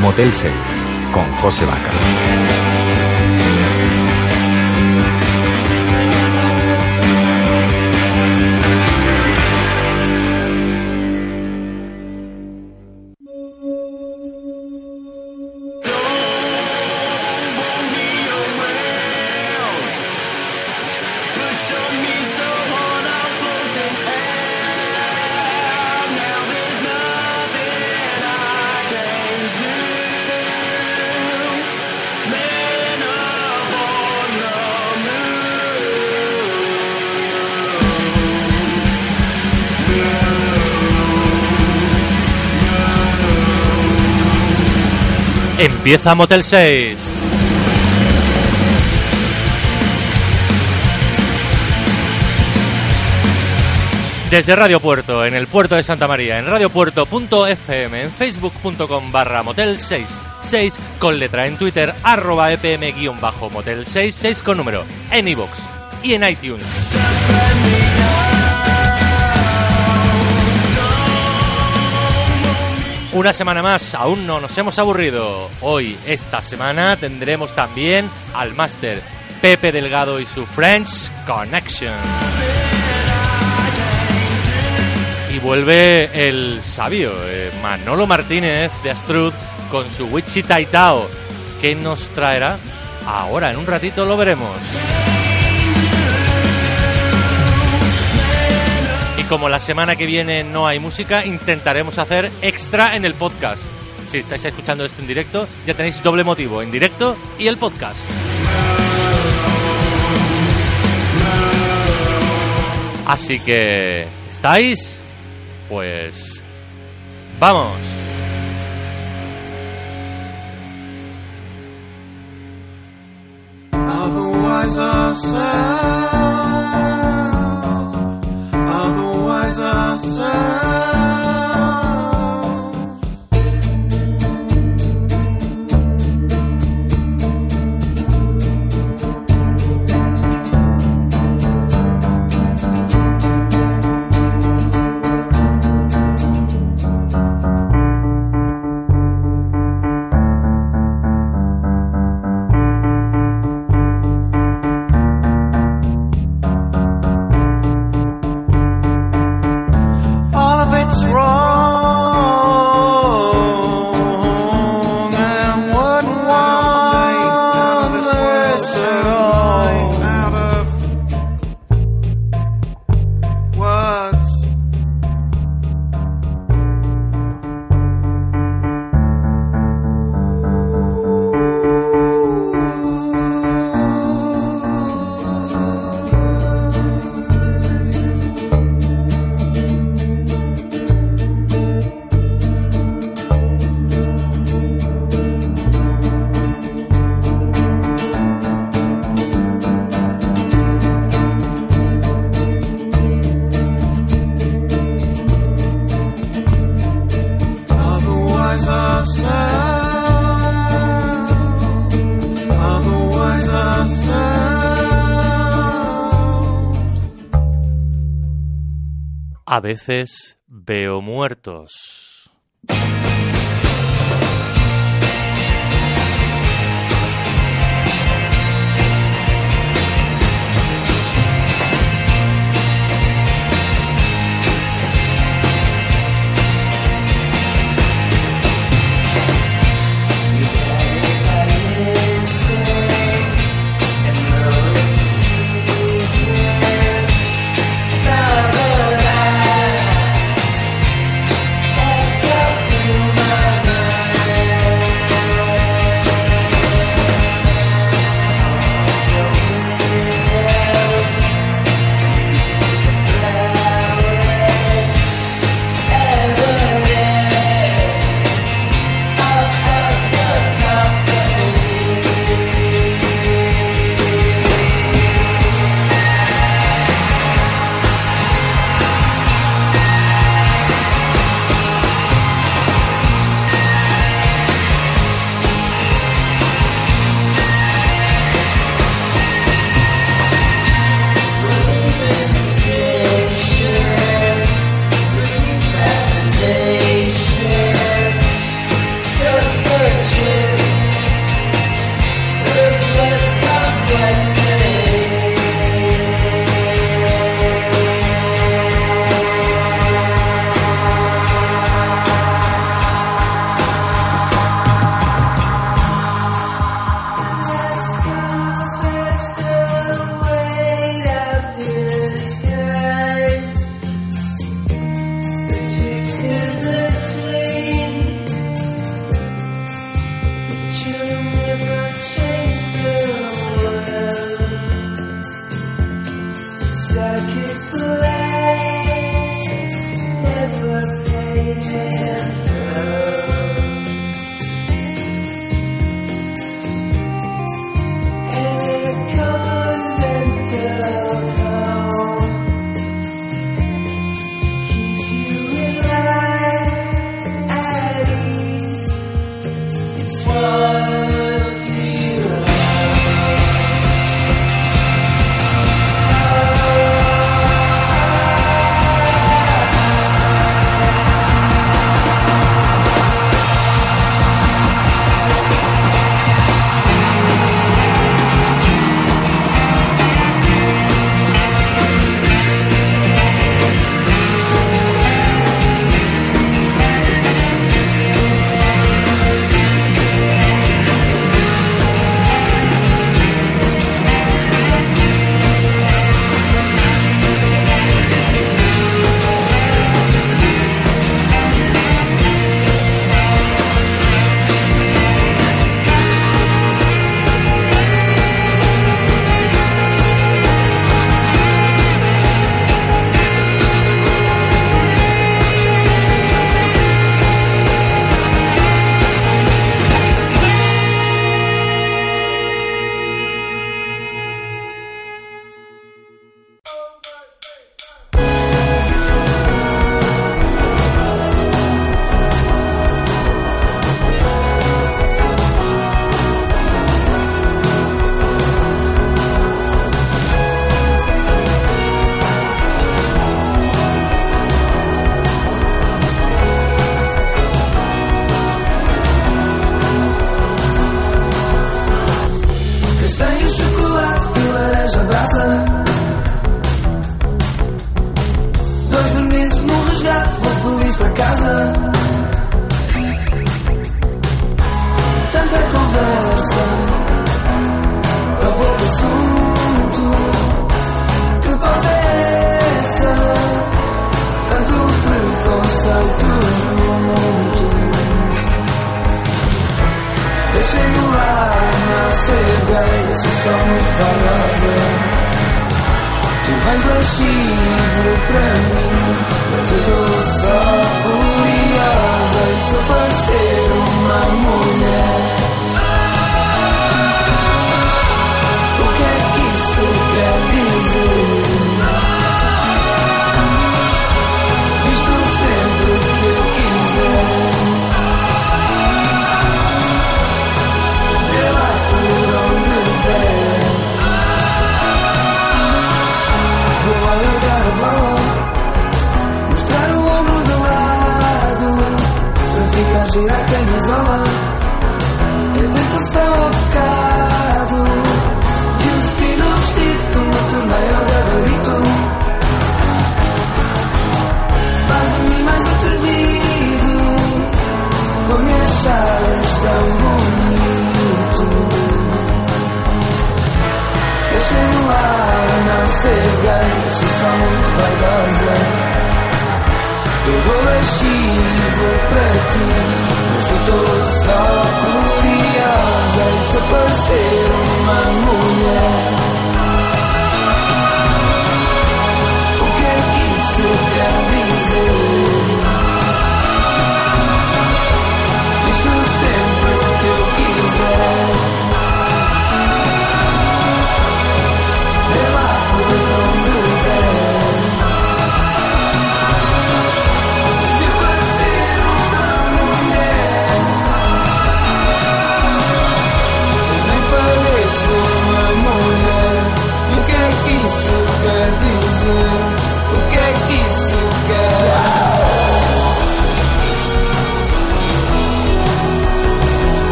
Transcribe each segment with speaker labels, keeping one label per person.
Speaker 1: Motel 6 con José Vaca.
Speaker 2: Motel 6. Desde Radio Puerto, en el puerto de Santa María, en radiopuerto.fm, en facebook.com barra motel 66 con letra, en Twitter arroba epm guion bajo motel 66 con número, en iVoox y en iTunes. Una semana más, aún no nos hemos aburrido. Hoy, esta semana, tendremos también al máster Pepe Delgado y su French Connection. Y vuelve el sabio eh, Manolo Martínez de Astrud con su Wichita Tao. ¿Qué nos traerá? Ahora, en un ratito lo veremos. Como la semana que viene no hay música, intentaremos hacer extra en el podcast. Si estáis escuchando esto en directo, ya tenéis doble motivo, en directo y el podcast. Así que, ¿estáis? Pues... ¡Vamos! A veces veo muertos.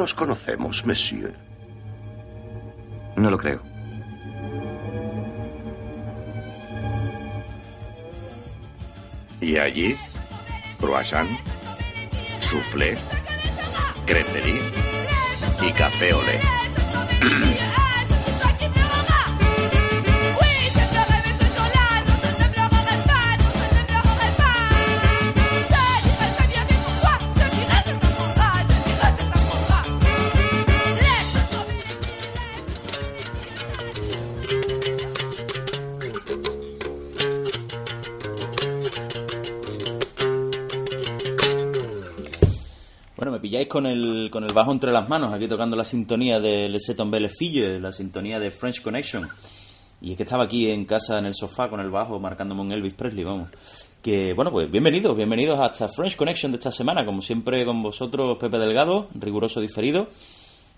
Speaker 3: Nos conocemos, monsieur.
Speaker 4: No lo creo.
Speaker 3: Y allí, croissant, soufflé, creperie y café olé.
Speaker 5: con el, con el bajo entre las manos, aquí tocando la sintonía de Le Seton Belle Fille, la sintonía de French Connection. Y es que estaba aquí en casa, en el sofá, con el bajo, marcándome un Elvis Presley, vamos. Que, bueno, pues bienvenidos, bienvenidos a esta French Connection de esta semana, como siempre con vosotros, Pepe Delgado, riguroso diferido.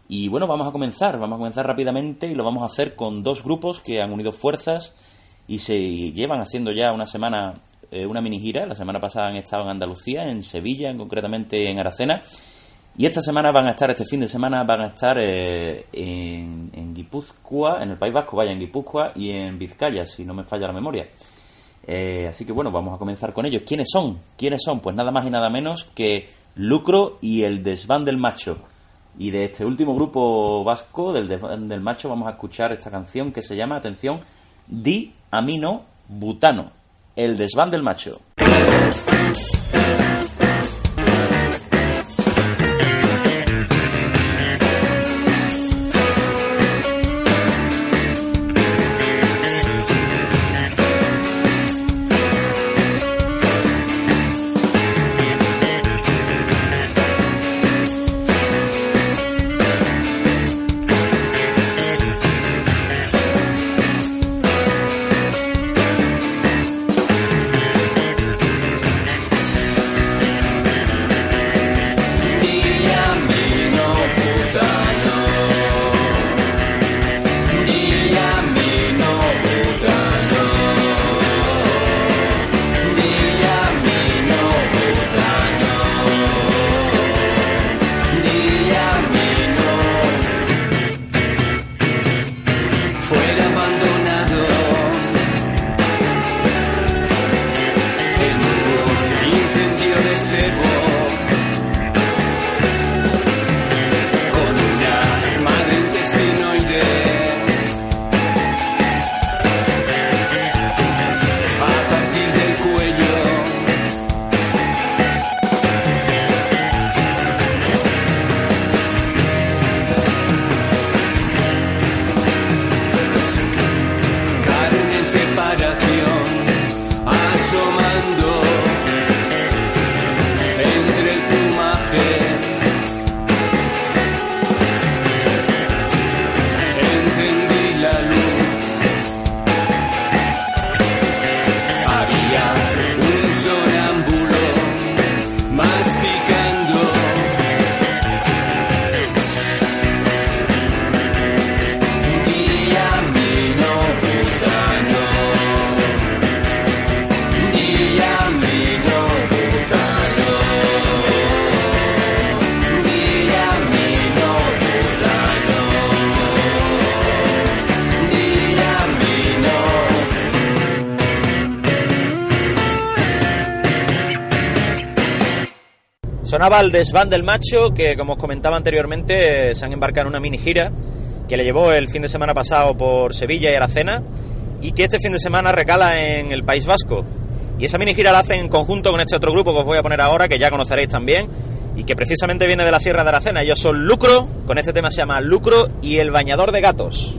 Speaker 5: Y bueno, vamos a comenzar, vamos a comenzar rápidamente y lo vamos a hacer con dos grupos que han unido fuerzas y se llevan haciendo ya una semana eh, una mini gira. La semana pasada han estado en Andalucía, en Sevilla, en, concretamente en Aracena. Y esta semana van a estar, este fin de semana van a estar eh, en, Guipúzcoa, en el País Vasco, vaya, en Guipúzcoa y en Vizcaya, si no me falla la memoria. Eh, así que bueno, vamos a comenzar con ellos. ¿Quiénes son? ¿Quiénes son? Pues nada más y nada menos que Lucro y el Desván del Macho. Y de este último grupo vasco, del Desván del Macho, vamos a escuchar esta canción que se llama, atención, Di Amino Butano. El Desván del Macho.
Speaker 6: Sonaba el desván del macho, que como os comentaba anteriormente, se han embarcado en una mini gira que le llevó el fin de semana pasado por Sevilla y Aracena y que este fin de semana recala en el País Vasco. Y esa mini gira la hacen en conjunto con este otro grupo que os voy a poner ahora, que ya conoceréis también, y que precisamente viene de la Sierra de Aracena. Ellos son Lucro, con este tema se llama Lucro y el Bañador de Gatos.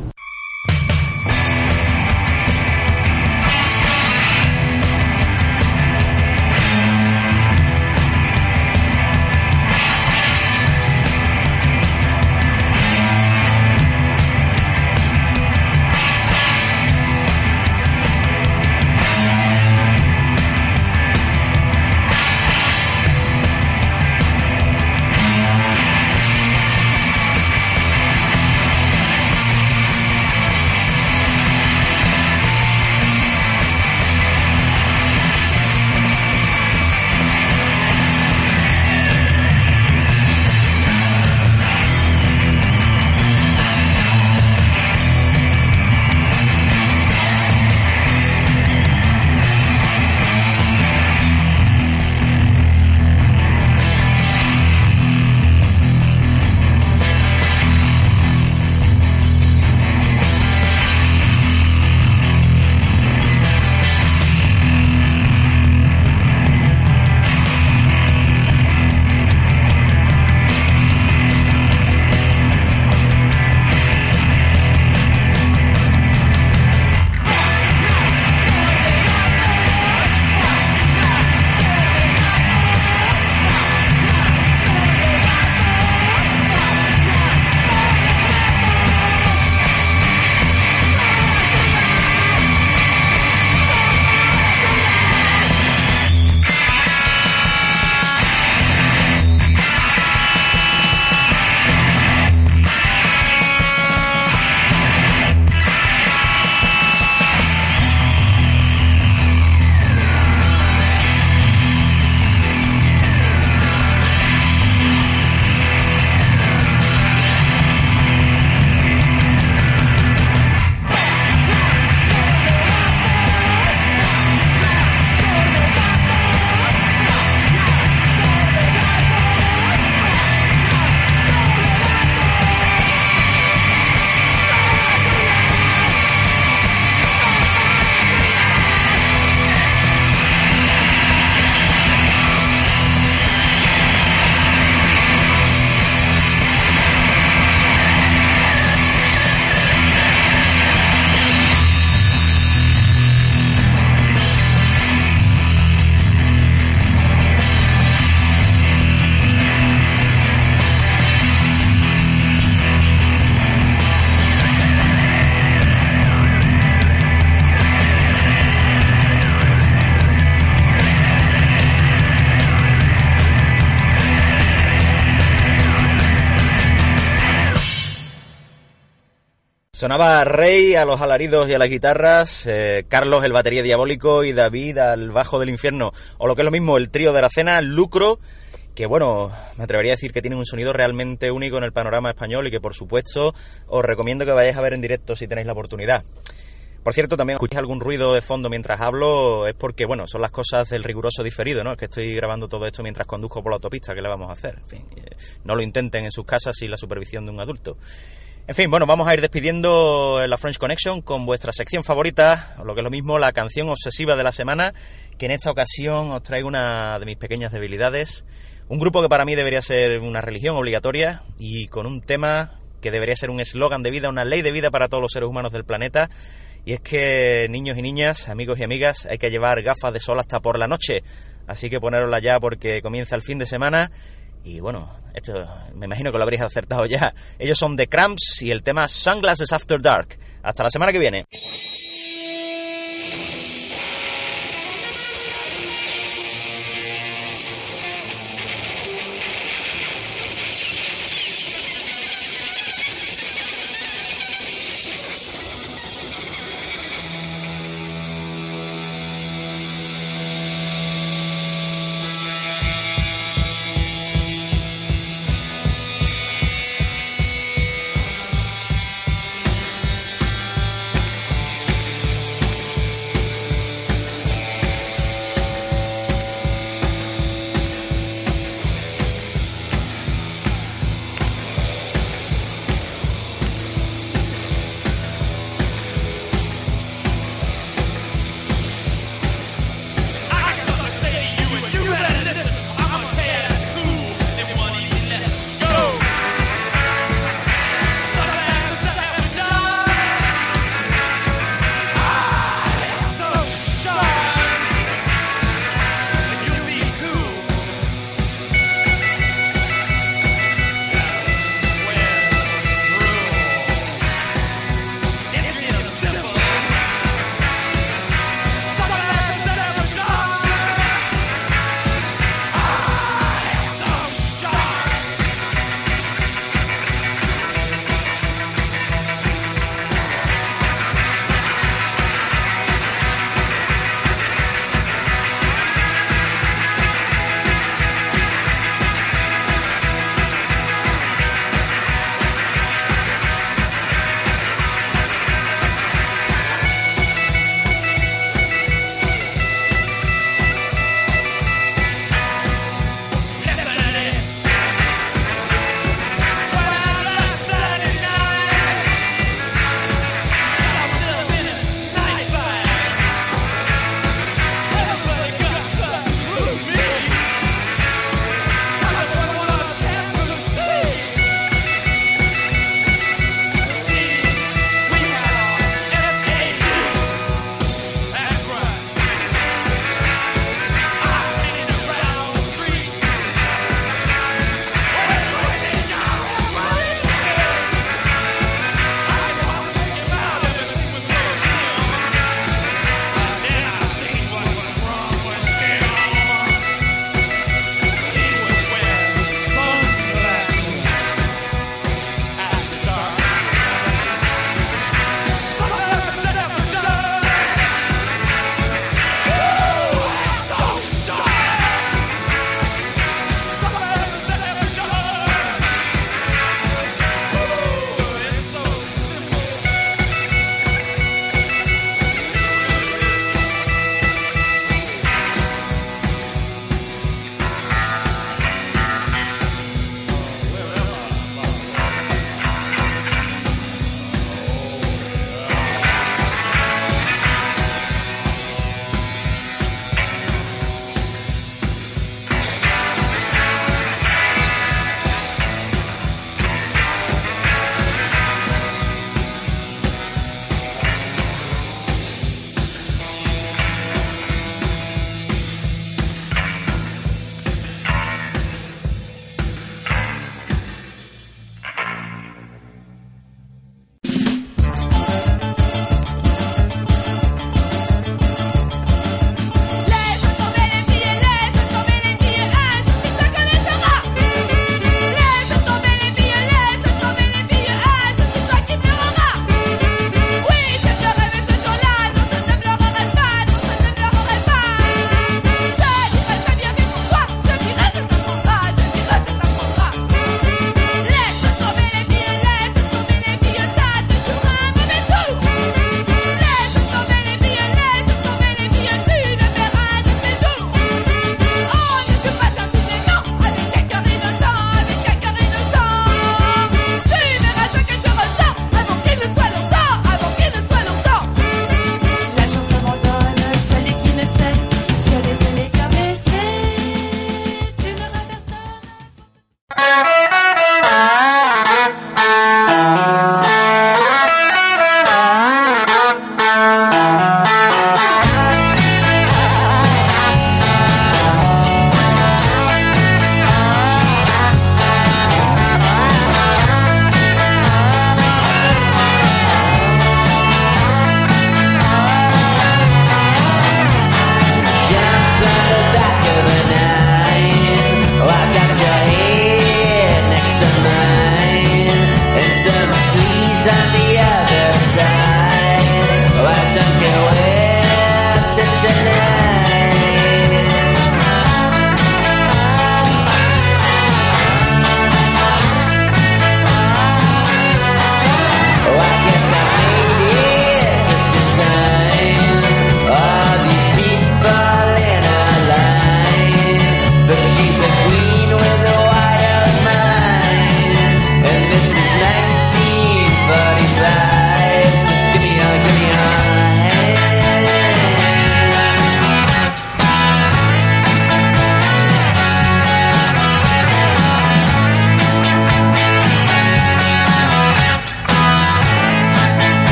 Speaker 6: Sonaba Rey a los alaridos y a las guitarras, eh, Carlos el batería diabólico y David al bajo del infierno, o lo que es lo mismo, el trío de la cena, Lucro, que bueno, me atrevería a decir que tienen un sonido realmente único en el panorama español y que por supuesto os recomiendo que vayáis a ver en directo si tenéis la oportunidad. Por cierto, también escucháis algún ruido de fondo mientras hablo, es porque, bueno, son las cosas del riguroso diferido, ¿no? Es que estoy grabando todo esto mientras conduzco por la autopista, ¿qué le vamos a hacer? En fin, eh, no lo intenten en sus casas sin la supervisión de un adulto. En fin, bueno, vamos a ir despidiendo la French Connection con vuestra sección favorita, o lo que es lo mismo, la canción obsesiva de la semana, que en esta ocasión os traigo una de mis pequeñas debilidades. Un grupo que para mí debería ser una religión obligatoria y con un tema que debería ser un eslogan de vida, una ley de vida para todos los seres humanos del planeta. Y es que, niños y niñas, amigos y amigas, hay que llevar gafas de sol hasta por la noche. Así que ponerosla ya porque comienza el fin de semana y bueno, esto me imagino que lo habréis acertado ya. Ellos son The Cramps y el tema Sunglasses After Dark. Hasta la semana que viene.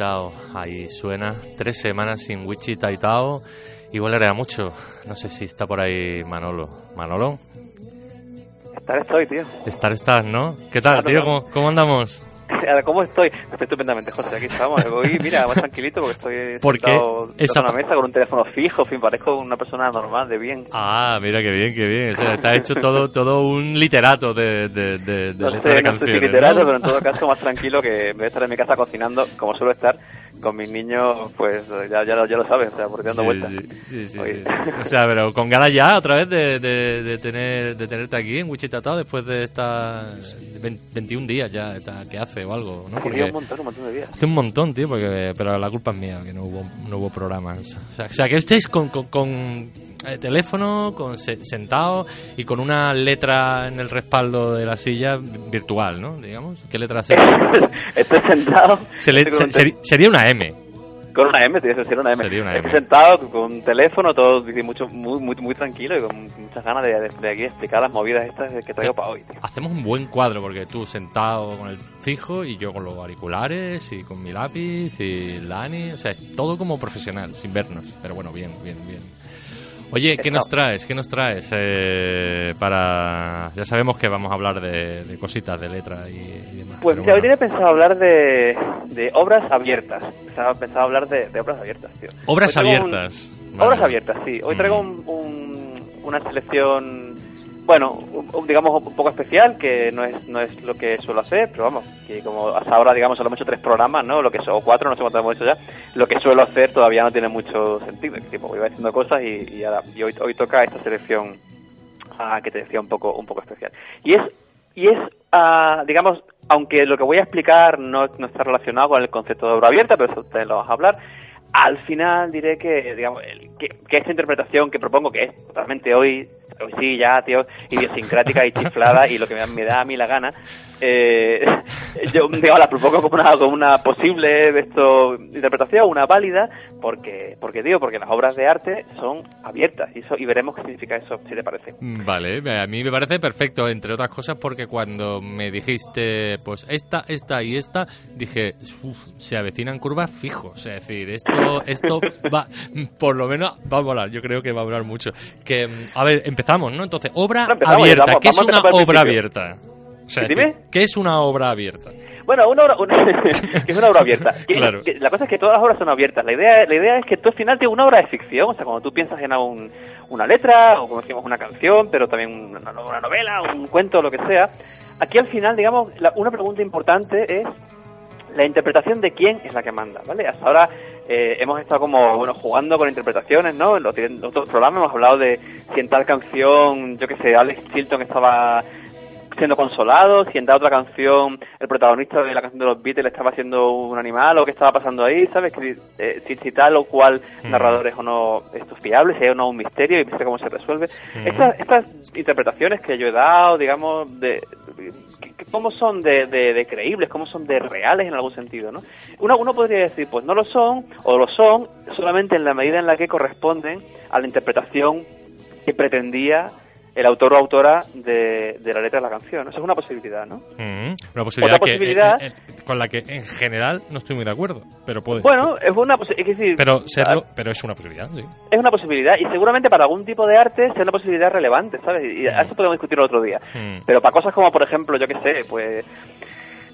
Speaker 2: Tao, ahí suena. Tres semanas sin Wichita y Tao. Igual era mucho. No sé si está por ahí Manolo. Manolo,
Speaker 7: Estar estoy, tío.
Speaker 2: estar estás, ¿no? ¿Qué tal,
Speaker 7: Claro,
Speaker 2: tío?
Speaker 7: claro.
Speaker 2: ¿Cómo, cómo andamos?
Speaker 7: ¿Cómo estoy? Estoy estupendamente, José. Aquí estamos. Hoy, mira, más tranquilito porque estoy
Speaker 2: ¿Por qué? Esa
Speaker 7: en una mesa con un teléfono fijo. En fin, parezco una persona normal, de bien.
Speaker 2: Ah, mira qué bien, qué bien. O sea, ha hecho todo, todo un literato de, de, de, de
Speaker 7: No
Speaker 2: letra
Speaker 7: sé,
Speaker 2: de
Speaker 7: no sé si literato,
Speaker 2: ¿no?
Speaker 7: pero en todo caso más tranquilo que en vez de estar en mi casa cocinando, como suelo estar, con mis niños, pues ya, ya, lo- ya lo sabes, o sea, porque dando
Speaker 2: Sí,
Speaker 7: vueltas.
Speaker 2: sí, sí,
Speaker 7: Oye.
Speaker 2: O sea, pero con ganas ya otra vez de, de, de tener, de tenerte aquí en Wichita después de estas 21 días ya está- que hace o algo, ¿no? Porque
Speaker 7: un montón, un montón de días.
Speaker 2: hace un montón, tío, porque, pero la culpa es mía que no hubo, no hubo programas. O sea, o sea, que estéis con, con, con, eh, teléfono, con se- sentado y con una letra en el respaldo de la silla virtual, ¿no? Digamos. ¿Qué letra sería?
Speaker 7: Estoy sentado.
Speaker 2: Se le-
Speaker 7: estoy
Speaker 2: se- sería una M.
Speaker 7: Con una M, tío, sería una M.
Speaker 2: Sería una
Speaker 7: Estoy
Speaker 2: M.
Speaker 7: sentado con un teléfono, todo mucho, muy, muy, muy tranquilo y con muchas ganas de, de, de aquí explicar las movidas estas que traigo para hoy, tío.
Speaker 2: Hacemos un buen cuadro porque tú sentado con el fijo y yo con los auriculares y con mi lápiz y Lani, o sea, es todo como profesional, sin vernos, pero bueno, bien, bien, bien. Oye, ¿qué nos traes? ¿Qué nos traes? Eh, para ya sabemos que vamos a hablar de, de cositas de letra y, y demás.
Speaker 7: Pues mira, hoy
Speaker 2: bueno.
Speaker 7: tenía pensado hablar de, de obras abiertas. Estaba pensado hablar de, de obras abiertas, tío.
Speaker 2: Obras
Speaker 7: Hoy un-
Speaker 2: abiertas. Vale.
Speaker 7: Obras abiertas, sí. Hoy traigo
Speaker 2: Mm.
Speaker 7: un, un- una selección, bueno, digamos un poco especial, que no es, no es lo que suelo hacer, pero vamos, que como hasta ahora, digamos, solo hemos hecho tres programas, ¿no? Lo que o cuatro, no sé cuántos hemos hecho ya. Lo que suelo hacer todavía no tiene mucho sentido. Tipo, voy haciendo cosas y, y, ahora- y hoy, hoy toca esta selección ah, que te decía un poco, un poco especial. Y es, y es ah, digamos, aunque lo que voy a explicar no, no está relacionado con el concepto de obra abierta, pero eso te lo vas a hablar, al final diré que, digamos, que, que esta interpretación que propongo, que es totalmente hoy, hoy sí, ya, tío, idiosincrática y chiflada, y lo que me, da a mí la gana, eh, yo, digamos, la propongo como una, como una posible esto, interpretación, una válida, porque, porque, digo, porque las obras de arte son abiertas, y, eso, y veremos qué significa eso, si te parece.
Speaker 2: Mm, Vale, a mí me parece perfecto, entre otras cosas porque cuando me dijiste, pues esta, esta y esta, dije, "Uf, se avecinan curvas fijos, es decir, esto, esto va, por lo menos va a volar, yo creo que va a volar mucho. Que, mm, a ver, empezamos, ¿no? Entonces, obra
Speaker 7: empezamos,
Speaker 2: abierta,
Speaker 7: vamos-
Speaker 2: ¿qué es una obra abierta? O sea,
Speaker 7: Dime.
Speaker 2: ¿qué es una obra abierta?
Speaker 7: Bueno, una obra, una- es una obra abierta.
Speaker 2: Claro.
Speaker 7: la cosa es que todas las obras son abiertas. La idea, la idea es que tú al final tienes una obra de ficción, o sea, cuando tú piensas en un- una letra, o como decimos, una canción, pero también una, una novela, un cuento, lo que sea, aquí al final, digamos, la- una pregunta importante es la interpretación de quién es la que manda, ¿vale? Hasta ahora eh, hemos estado como, bueno, jugando con interpretaciones, ¿no? En los, en los otros programas hemos hablado de si en tal canción, yo qué sé, Alex Chilton estaba siendo consolado, si en tal otra canción el protagonista de la canción de los Beatles estaba siendo un animal o qué estaba pasando ahí, ¿sabes? Que, eh, si, si tal o cual
Speaker 2: Mm.
Speaker 7: narrador es o no esto es fiable, si hay o no un misterio y viste cómo se resuelve.
Speaker 2: Mm.
Speaker 7: Estas, estas interpretaciones que yo he dado, digamos, de cómo son de, de- de creíbles, cómo son de reales en algún sentido, ¿no? Uno, uno podría decir, pues no lo son, o lo son, solamente en la medida en la que corresponden a la interpretación que pretendía el autor o autora de, de la letra de la canción. Eso es una posibilidad, ¿no?
Speaker 2: Mm, una posibilidad,
Speaker 7: Otra
Speaker 2: que,
Speaker 7: posibilidad-
Speaker 2: eh, eh, con la que en general no estoy muy de acuerdo, pero puede.
Speaker 7: Bueno, es una es decir,
Speaker 2: pero serlo, pero es una posibilidad, sí.
Speaker 7: es una posibilidad y seguramente para algún tipo de arte sea una posibilidad relevante, ¿sabes? Y a eso podemos discutirlo otro día.
Speaker 2: Mm.
Speaker 7: Pero para cosas como, por ejemplo, yo qué sé, pues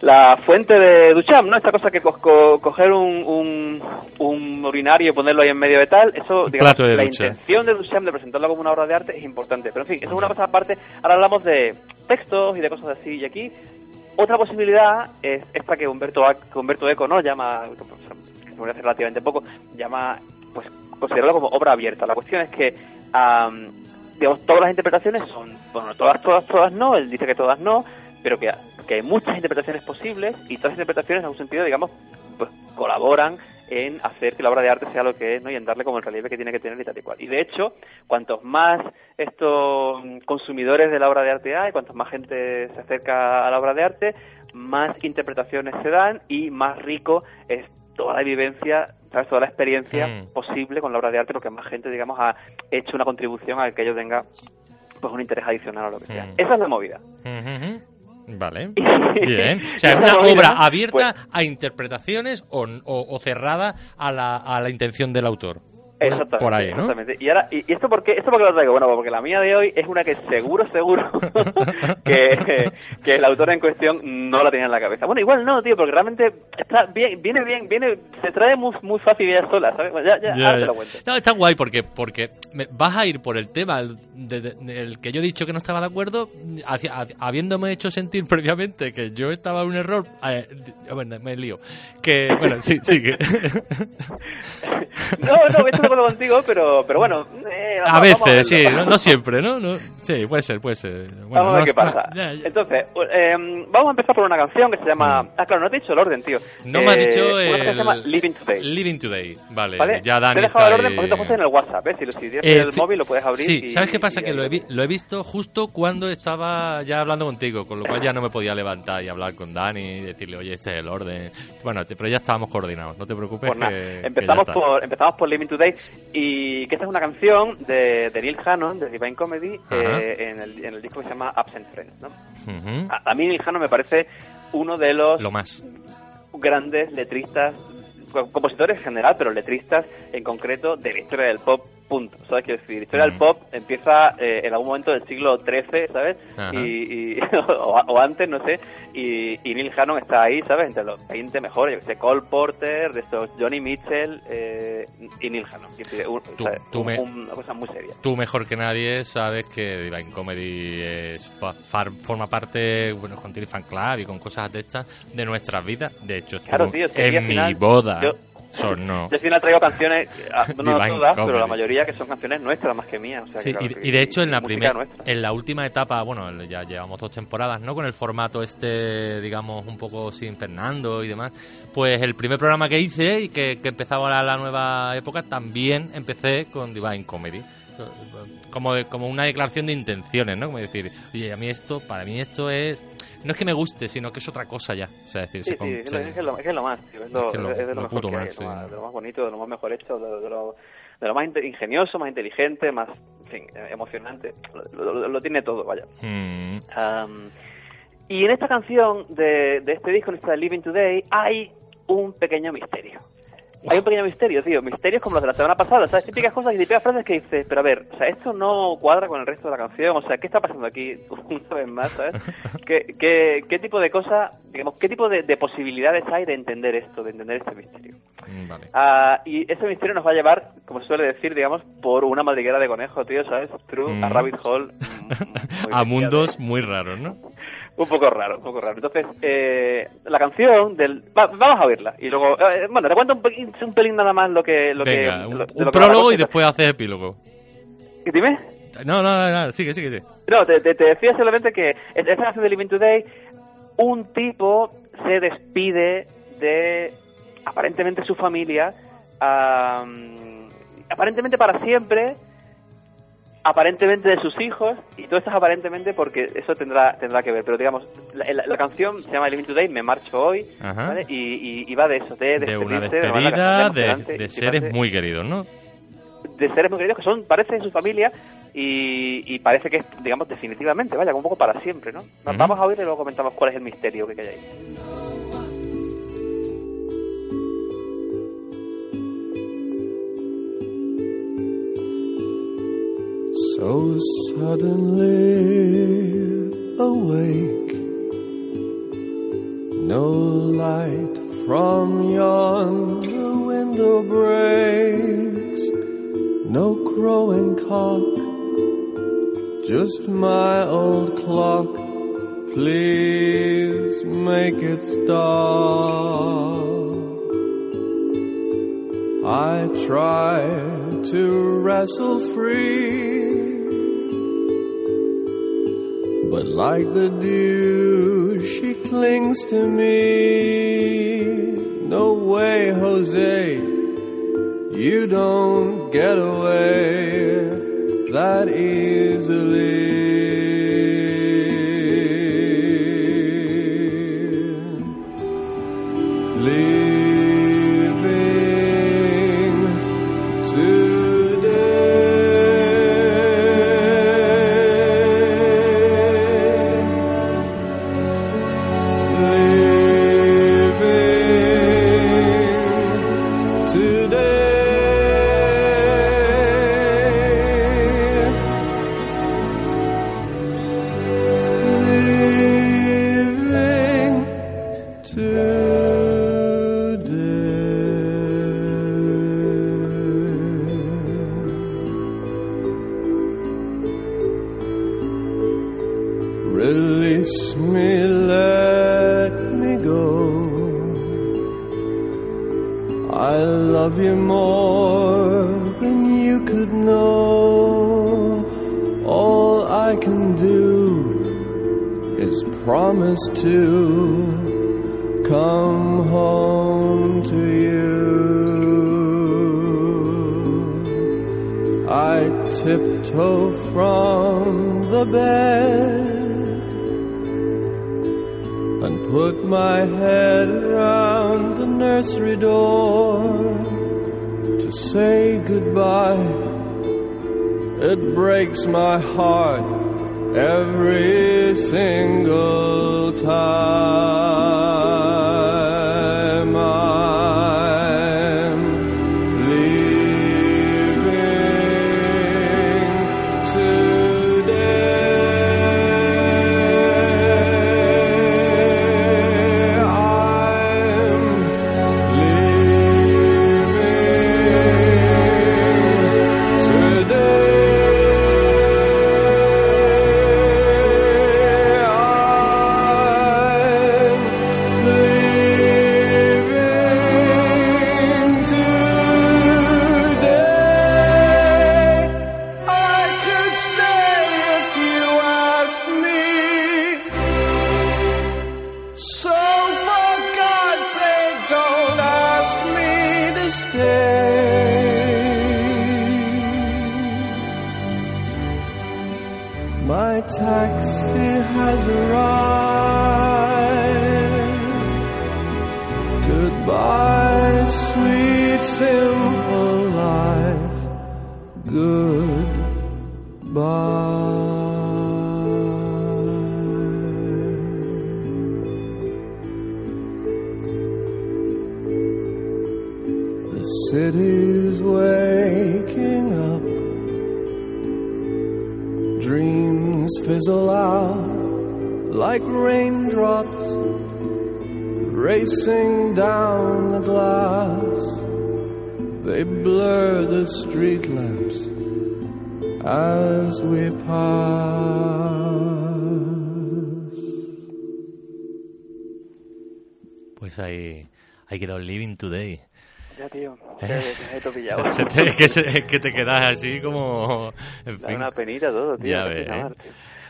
Speaker 7: la fuente de Duchamp, ¿no? Esta cosa que co- co- coger un, un, un urinario y ponerlo ahí en medio de tal, eso, digamos, la
Speaker 2: ducha.
Speaker 7: intención de Duchamp de presentarlo como una obra de arte es importante. Pero en fin, eso es una cosa aparte. Ahora hablamos de textos y de cosas así. Y aquí, otra posibilidad es esta que Humberto, que Humberto Eco, ¿no? Llama, que se hace relativamente poco, llama, pues, considerarlo como obra abierta. La cuestión es que, am, digamos, todas las interpretaciones son, bueno, todas, todas, todas no, él dice que todas no, pero que que hay muchas interpretaciones posibles y todas las interpretaciones en un sentido, digamos, pues colaboran en hacer que la obra de arte sea lo que es, ¿no? Y en darle como el relieve que tiene que tener y tal y cual. Y de hecho, cuantos más estos mm, consumidores de la obra de arte hay, cuantos más gente se acerca a la obra de arte, más interpretaciones se dan y más rico es toda la vivencia, ¿sabes? toda la experiencia
Speaker 2: Mm.
Speaker 7: posible con la obra de arte, porque más gente, digamos, ha hecho una contribución a que ello tenga pues un interés adicional o lo que sea.
Speaker 2: Mm.
Speaker 7: Esa es la movida.
Speaker 2: Ujú. Vale. Bien. O sea, es una obra abierta
Speaker 7: pues-
Speaker 2: a interpretaciones o, o- o cerrada a la, a la intención del autor. Por-
Speaker 7: Exactamente,
Speaker 2: Por ahí, ¿no?
Speaker 7: exactamente. Y ahora, y, y esto por qué, esto por qué lo traigo? Bueno, porque la mía de hoy es una que seguro, seguro que, que el autor en cuestión no la tenía en la cabeza. Bueno, igual no, tío, porque realmente está bien, viene bien, viene, se trae muy, muy fácil ella sola, ¿sabes? Ya, ya,
Speaker 2: Ya,
Speaker 7: ahora
Speaker 2: ya.
Speaker 7: te lo cuento.
Speaker 2: No, está guay porque, porque me- vas a ir por el tema el- de- de- del que yo he dicho que no estaba de acuerdo, hacia- hab- habiéndome hecho sentir previamente que yo estaba en un error. eh, bueno, me lío. Que, bueno, sí, sí. Que,
Speaker 7: No, no, estoy de acuerdo contigo, pero, pero bueno. eh,
Speaker 2: a
Speaker 7: vamos- vamos
Speaker 2: veces, sí,
Speaker 7: verlo.
Speaker 2: no, no siempre, ¿no? No- Sí, puede ser, puede ser. Bueno,
Speaker 7: vamos a ver qué pasa.
Speaker 2: ya, ya.
Speaker 7: Entonces, eh, vamos a empezar por una canción que se llama... Ah, claro, no te he dicho el orden, tío.
Speaker 2: No me has
Speaker 7: Eh,
Speaker 2: dicho
Speaker 7: una canción que se
Speaker 2: el-
Speaker 7: llama Living Today.
Speaker 2: Living Today, vale.
Speaker 7: ¿Vale?
Speaker 2: Ya Dani
Speaker 7: te he dejado el orden,
Speaker 2: ahí.
Speaker 7: por cierto, José, en el WhatsApp, ¿eh? Si, lo- si tienes
Speaker 2: Eh,
Speaker 7: el
Speaker 2: fi-
Speaker 7: móvil lo puedes abrir
Speaker 2: Sí,
Speaker 7: y-
Speaker 2: ¿sabes qué pasa?
Speaker 7: y
Speaker 2: Que lo he, vi- lo he visto justo cuando estaba ya hablando contigo, con lo cual ya no me podía levantar y hablar con Dani y decirle, oye, este es el orden. Bueno, te- pero ya estábamos coordinados, no te preocupes.
Speaker 7: Pues
Speaker 2: que- que
Speaker 7: empezamos,
Speaker 2: está.
Speaker 7: por, empezamos por Living Today y que esta es una canción de, de Neil Hannon, de Divine Comedy, eh, en, el, en el disco que se llama Absent Friends. a, a mí Neil Hannon me parece uno de los
Speaker 2: Lo más.
Speaker 7: grandes letristas, co- compositores en general, pero letristas en concreto de la historia del pop, punto. ¿Sabes? Quiero decir, historia del pop empieza eh, en algún momento del siglo XIII, ¿sabes? Y, y- o, o antes, no sé, y, y Neil Hannon está ahí, ¿sabes? Entre los 20 mejores, yo que sé, Cole Porter, de estos Johnny Mitchell eh, y Neil Hannon. Quiero decir, un-
Speaker 2: Tú-
Speaker 7: ¿sabes?
Speaker 2: tú
Speaker 7: Un-
Speaker 2: me-
Speaker 7: un- una cosa muy seria.
Speaker 2: Tú mejor que nadie sabes que Divine Comedy es, far- forma parte, bueno, con Tilly Fan Club y con cosas de estas, de nuestras vidas. De hecho,
Speaker 7: Claro, tío,
Speaker 2: en
Speaker 7: final
Speaker 2: mi boda.
Speaker 7: yo-
Speaker 2: sonó.
Speaker 7: Yo al final traigo canciones, ah, no todas, pero la mayoría que son canciones nuestras más que mías. O sea,
Speaker 2: Sí,
Speaker 7: que, claro,
Speaker 2: y, y de hecho en la primera, en la última etapa, bueno, ya llevamos dos temporadas, ¿no? Con el formato este, digamos, un poco sin Fernando y demás. Pues el primer programa que hice y que, que empezaba la, la nueva época, también empecé con Divine Comedy. Como, de- como una declaración de intenciones, ¿no? Como decir, oye, a mí esto, para mí esto es, no es que me guste, sino que es otra cosa ya. O sea, decir,
Speaker 7: Sí,
Speaker 2: se con-
Speaker 7: sí, es,
Speaker 2: se-
Speaker 7: lo, es es más, tío. Es, lo,
Speaker 2: Es que lo-
Speaker 7: es de
Speaker 2: lo
Speaker 7: lo mejor
Speaker 2: puto
Speaker 7: que hay,
Speaker 2: más,
Speaker 7: lo
Speaker 2: sí.
Speaker 7: más- de lo más bonito, de lo más mejor hecho, de, de lo, de lo más ingenioso, más inteligente, más en fin, eh, emocionante. Lo, lo- lo tiene todo, vaya.
Speaker 2: Mm,
Speaker 7: y en esta canción de, de este disco, en esta Living Today, hay un pequeño misterio. Hay un pequeño misterio, tío. Misterios como los de la semana pasada, ¿sabes? Típicas cosas y típicas frases que dices, pero a ver, o sea, esto no cuadra con el resto de la canción, o sea, ¿qué está pasando aquí una vez más, ¿sabes? ¿Qué, qué, qué tipo de cosa, digamos, qué tipo de, de posibilidades hay de entender esto, de entender este misterio?
Speaker 2: mm, vale.
Speaker 7: Ah, y ese misterio nos va a llevar, como se suele decir, digamos, por una madriguera de conejo, tío, ¿sabes?
Speaker 2: Mm.
Speaker 7: a rabbit hole. mm,
Speaker 2: A mundos muy raros, ¿no?
Speaker 7: Un poco raro, un poco raro. Entonces, eh, la canción del... va- vamos a oírla. Y luego, eh, bueno, te cuento un pelín, un pelín nada más lo que... Lo
Speaker 2: Venga,
Speaker 7: que,
Speaker 2: un,
Speaker 7: lo-
Speaker 2: prólogo y después haces epílogo.
Speaker 7: ¿Y Dime.
Speaker 2: No, no, no, no, sigue, sigue, sigue.
Speaker 7: No, te, te- te decía solamente que en esta canción de Living Today, un tipo se despide de aparentemente su familia, am, aparentemente para siempre, aparentemente de sus hijos, y todo esto es aparentemente porque eso tendrá tendrá que ver. Pero digamos, la, la- la canción se llama Living Today, Me Marcho Hoy, y, y- y va de eso, de
Speaker 2: De una
Speaker 7: de
Speaker 2: despedida de, de seres
Speaker 7: parece-
Speaker 2: muy queridos, ¿no?
Speaker 7: de seres muy queridos que son, parecen su familia y, y parece que es, digamos, definitivamente, vaya, un poco para siempre, ¿no?
Speaker 2: Ujú.
Speaker 7: Vamos a oír y luego comentamos cuál es el misterio que hay ahí.
Speaker 8: So suddenly awake, no light from yonder window breaks, no crowing cock, just my old clock. Please make it stop. I try to wrestle free, but like the dew, she clings to me. No way, Jose, you don't get away that easily. My taxi has arrived. Goodbye, sweet simple life. Goodbye. The city's fizzle out like raindrops racing down the glass. They blur the street lamps as we pass.
Speaker 2: Pues ahí, ahí quedó Living Today.
Speaker 7: Ya, tío.
Speaker 2: Eh.
Speaker 7: He pillado.
Speaker 2: Se te- que, se- que te quedas así como... En
Speaker 7: Da
Speaker 2: fin.
Speaker 7: una penita todo, tío.
Speaker 2: Ya ves,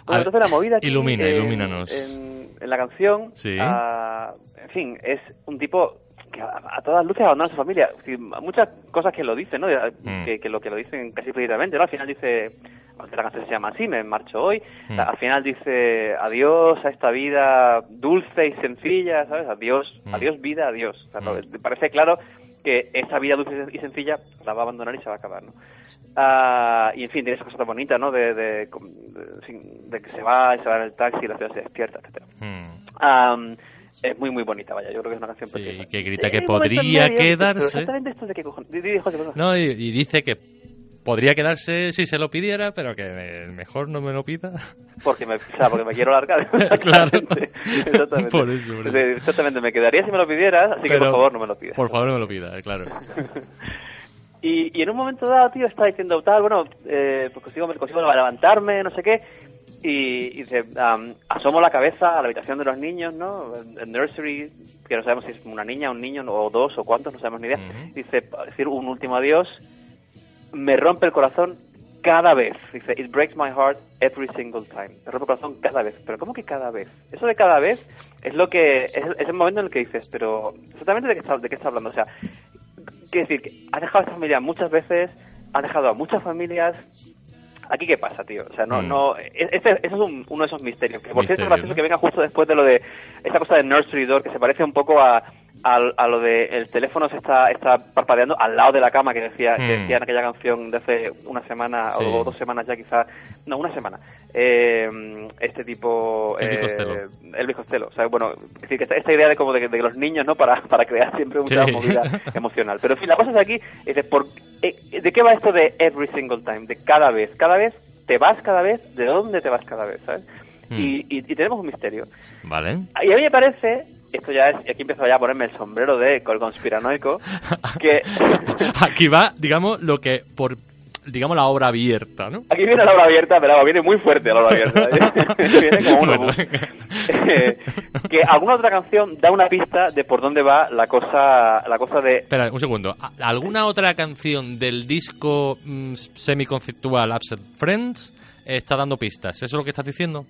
Speaker 2: ¿eh?
Speaker 7: Bueno, entonces la movida aquí
Speaker 2: ilumina,
Speaker 7: en-
Speaker 2: ilumínanos.
Speaker 7: En, en la canción,
Speaker 2: Sí.
Speaker 7: ah, en fin, es un tipo que a, a todas luces abandona a su familia. Decir, muchas cosas que lo dicen, ¿no?
Speaker 2: Mm.
Speaker 7: Que, que lo que lo dicen casi explícitamente, ¿no? Al final dice, la canción se llama así, me marcho hoy.
Speaker 2: Mm.
Speaker 7: Al final dice adiós a esta vida dulce y sencilla, ¿sabes? Adiós,
Speaker 2: Mm.
Speaker 7: adiós vida, adiós. O sea, no,
Speaker 2: Mm.
Speaker 7: me parece claro que esta vida dulce y sencilla la va a abandonar y se va a acabar, ¿no? Ah, y en fin, tiene esa cosa tan bonita, ¿no? De, de, de- que se va, se va en el taxi y la ciudad se despierta, etcétera. Am, es muy, muy bonita, vaya. Yo creo que es una canción
Speaker 2: Sí,
Speaker 7: preciosa.
Speaker 2: que grita que podría quedarse.
Speaker 7: Exactamente esto de que cojones.
Speaker 2: No, y, y dice que podría quedarse si se lo pidiera, pero que mejor no me lo pida.
Speaker 7: Porque me, o sea, porque me quiero largar.
Speaker 2: Claro.
Speaker 7: Exactamente.
Speaker 2: Por eso, por eso.
Speaker 7: Sí, Exactamente, me quedaría si me lo pidieras, así que por favor no me lo pidas.
Speaker 2: Por favor, no me lo pida, claro.
Speaker 7: Y, y en un momento dado, tío, está diciendo tal, bueno, eh, pues consigo, consigo levantarme, no sé qué, y, y dice, am, asomo la cabeza a la habitación de los niños, ¿no? El, nursery, que no sabemos si es una niña, un niño, o dos, o cuántos, no sabemos ni idea. Dice, decir un último adiós, me rompe el corazón cada vez. Dice, it breaks my heart every single time. Me rompe el corazón cada vez. Pero ¿cómo que cada vez? Eso de cada vez Es lo que es, es el momento en el que dices, pero exactamente de qué está, de qué está hablando. O sea, quiero decir, que has dejado a esta familia muchas veces, has dejado a muchas familias. Aquí qué pasa, tío. O sea, no,
Speaker 2: Mm.
Speaker 7: no, este, ese es un- uno de esos misterios. Que por cierto es gracioso
Speaker 2: ¿no?
Speaker 7: que venga justo después de lo de esa cosa de Nursery Door, que se parece un poco a, a, a lo de el teléfono se está, está parpadeando al lado de la cama que decía, que
Speaker 2: Mm.
Speaker 7: decía en aquella canción de hace una semana
Speaker 2: Sí.
Speaker 7: o dos semanas ya quizás, no, una semana. Eh, este tipo...
Speaker 2: Elvis
Speaker 7: eh,
Speaker 2: Costello.
Speaker 7: Elvis Costello. O sea, bueno, es decir, que esta, esta idea de como de, de los niños, ¿no? Para, para crear siempre una
Speaker 2: Sí.
Speaker 7: movida emocional. Pero en fin, la cosa es aquí, es de, por, eh, ¿de qué va esto de every single time? De cada vez, cada vez, te vas cada vez, ¿de dónde te vas cada vez? ¿sabes?
Speaker 2: Mm.
Speaker 7: Y, y, y tenemos un misterio.
Speaker 2: Vale.
Speaker 7: Y a mí me parece, esto ya es, aquí empiezo ya a ponerme el sombrero de conspiranoico, que
Speaker 2: Aquí va, digamos, lo que por, digamos, la obra abierta, ¿no?
Speaker 7: aquí viene la obra abierta, pero viene muy fuerte la obra abierta. viene como un
Speaker 2: Bueno.
Speaker 7: obús. Eh, que alguna otra canción da una pista de por dónde va la cosa, la cosa de
Speaker 2: Espera, un segundo. ¿A- ¿Alguna otra canción del disco mm, semiconceptual Absent Friends está dando pistas? ¿Eso es lo que estás diciendo?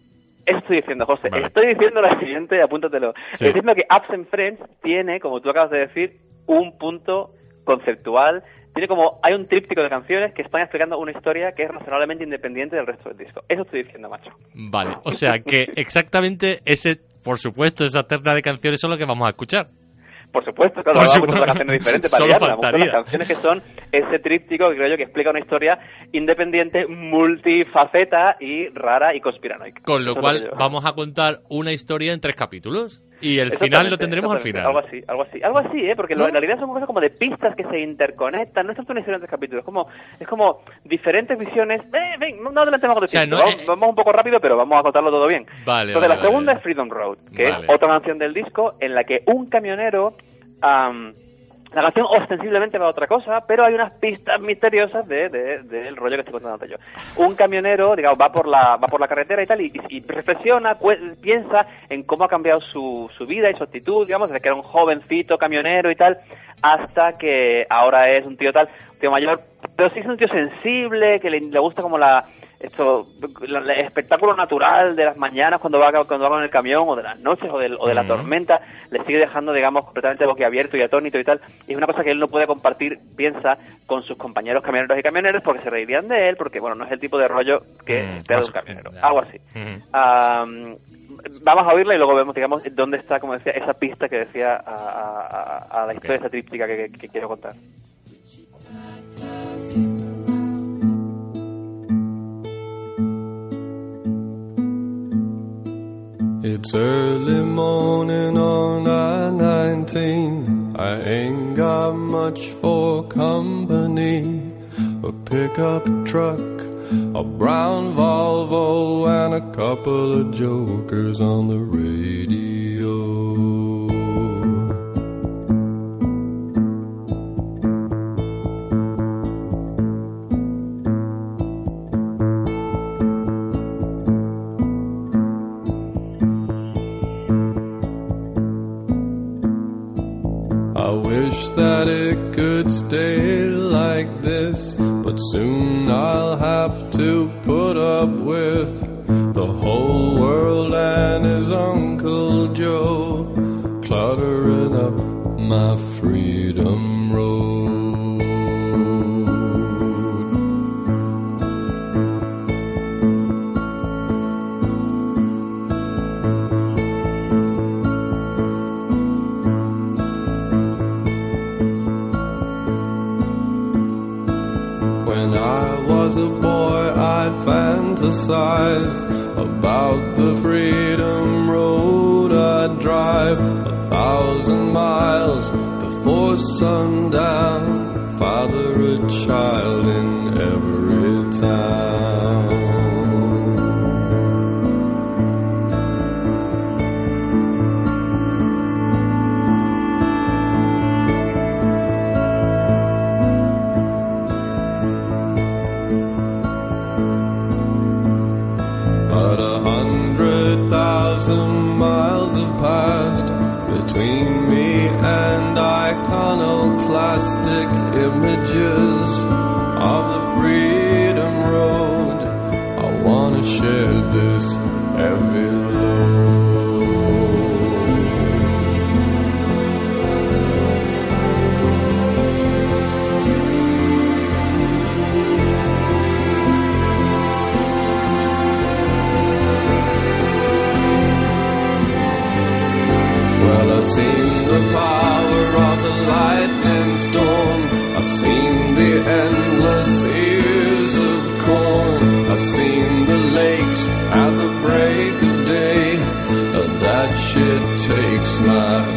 Speaker 7: Eso estoy diciendo, José.
Speaker 2: Vale.
Speaker 7: Estoy diciendo la siguiente, apúntatelo.
Speaker 2: Sí.
Speaker 7: Estoy diciendo que Absent Friends tiene, como tú acabas de decir, un punto conceptual. Tiene como, hay un tríptico de canciones que están explicando una historia que es razonablemente independiente del resto del disco. Eso estoy diciendo, macho.
Speaker 2: Vale, o sea que exactamente ese, por supuesto, esa terna de canciones son lo que vamos a escuchar.
Speaker 7: Por supuesto, claro,
Speaker 2: Por supuesto.
Speaker 7: escuchar canciones diferentes para liarla. Las canciones que son ese tríptico que creo yo que explica una historia independiente, multifaceta y rara y conspiranoica.
Speaker 2: Con lo
Speaker 7: Eso
Speaker 2: cual vamos a contar una historia en tres capítulos y el final lo tendremos al final.
Speaker 7: Algo así, algo así, algo así, ¿eh? Porque
Speaker 2: ¿No?
Speaker 7: en realidad son cosas como de pistas que se interconectan, no es tanto una historia capítulos, es como, es como diferentes visiones. Eh, ven, no adelantemos con
Speaker 2: sea, no,
Speaker 7: vamos,
Speaker 2: eh,
Speaker 7: vamos un poco rápido, pero vamos a contarlo todo bien.
Speaker 2: Vale,
Speaker 7: Entonces,
Speaker 2: vale,
Speaker 7: la segunda
Speaker 2: vale.
Speaker 7: es Freedom Road, que es otra canción del disco en la que un camionero. am, la canción ostensiblemente va a otra cosa, pero hay unas pistas misteriosas de, de- del rollo que estoy contando yo. Un camionero, digamos, va por la, va por la carretera y tal, y, y reflexiona, piensa en cómo ha cambiado su, su vida y su actitud, digamos, desde que era un jovencito camionero y tal, hasta que ahora es un tío tal, un tío mayor, pero sí es un tío sensible, que le gusta como la, esto, el espectáculo natural de las mañanas cuando va, cuando va con el camión, o de las noches, o, del- o de la tormenta, le sigue dejando, digamos, completamente boquiabierto y atónito y tal. Y es una cosa que él no puede compartir, piensa, con sus compañeros camioneros y camioneros porque se reirían de él, porque, bueno, no es el tipo de rollo que
Speaker 2: Mm,
Speaker 7: espera de un camionero. Algo así. Vamos a oírla y luego vemos, digamos, dónde está, como decía, esa pista que decía a, a- a- a la historia
Speaker 2: Ok.
Speaker 7: esa tríptica que, que- que quiero contar.
Speaker 8: It's early morning on I-19. I ain't got much for company. A pickup truck, a brown Volvo, and a couple of jokers on the radio. Could stay like this, but soon I'll have to put up with the whole world and his Uncle Joe cluttering up my freedom fantasize about the freedom road I'd drive a thousand miles before sundown, father a child in every town. darkness. I've seen the power of the lightning storm. I've seen the endless smile.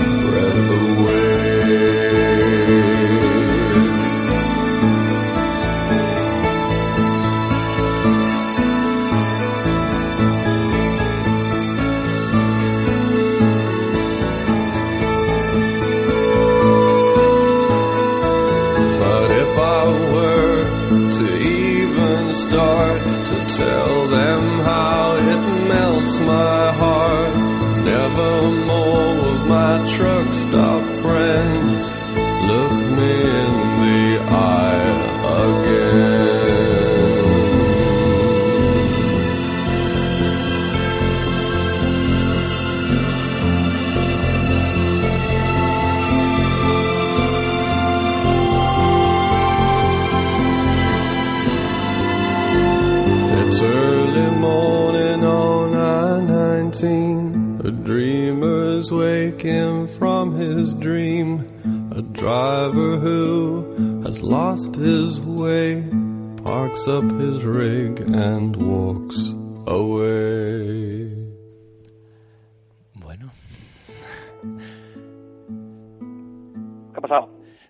Speaker 8: Parks up his rig and walks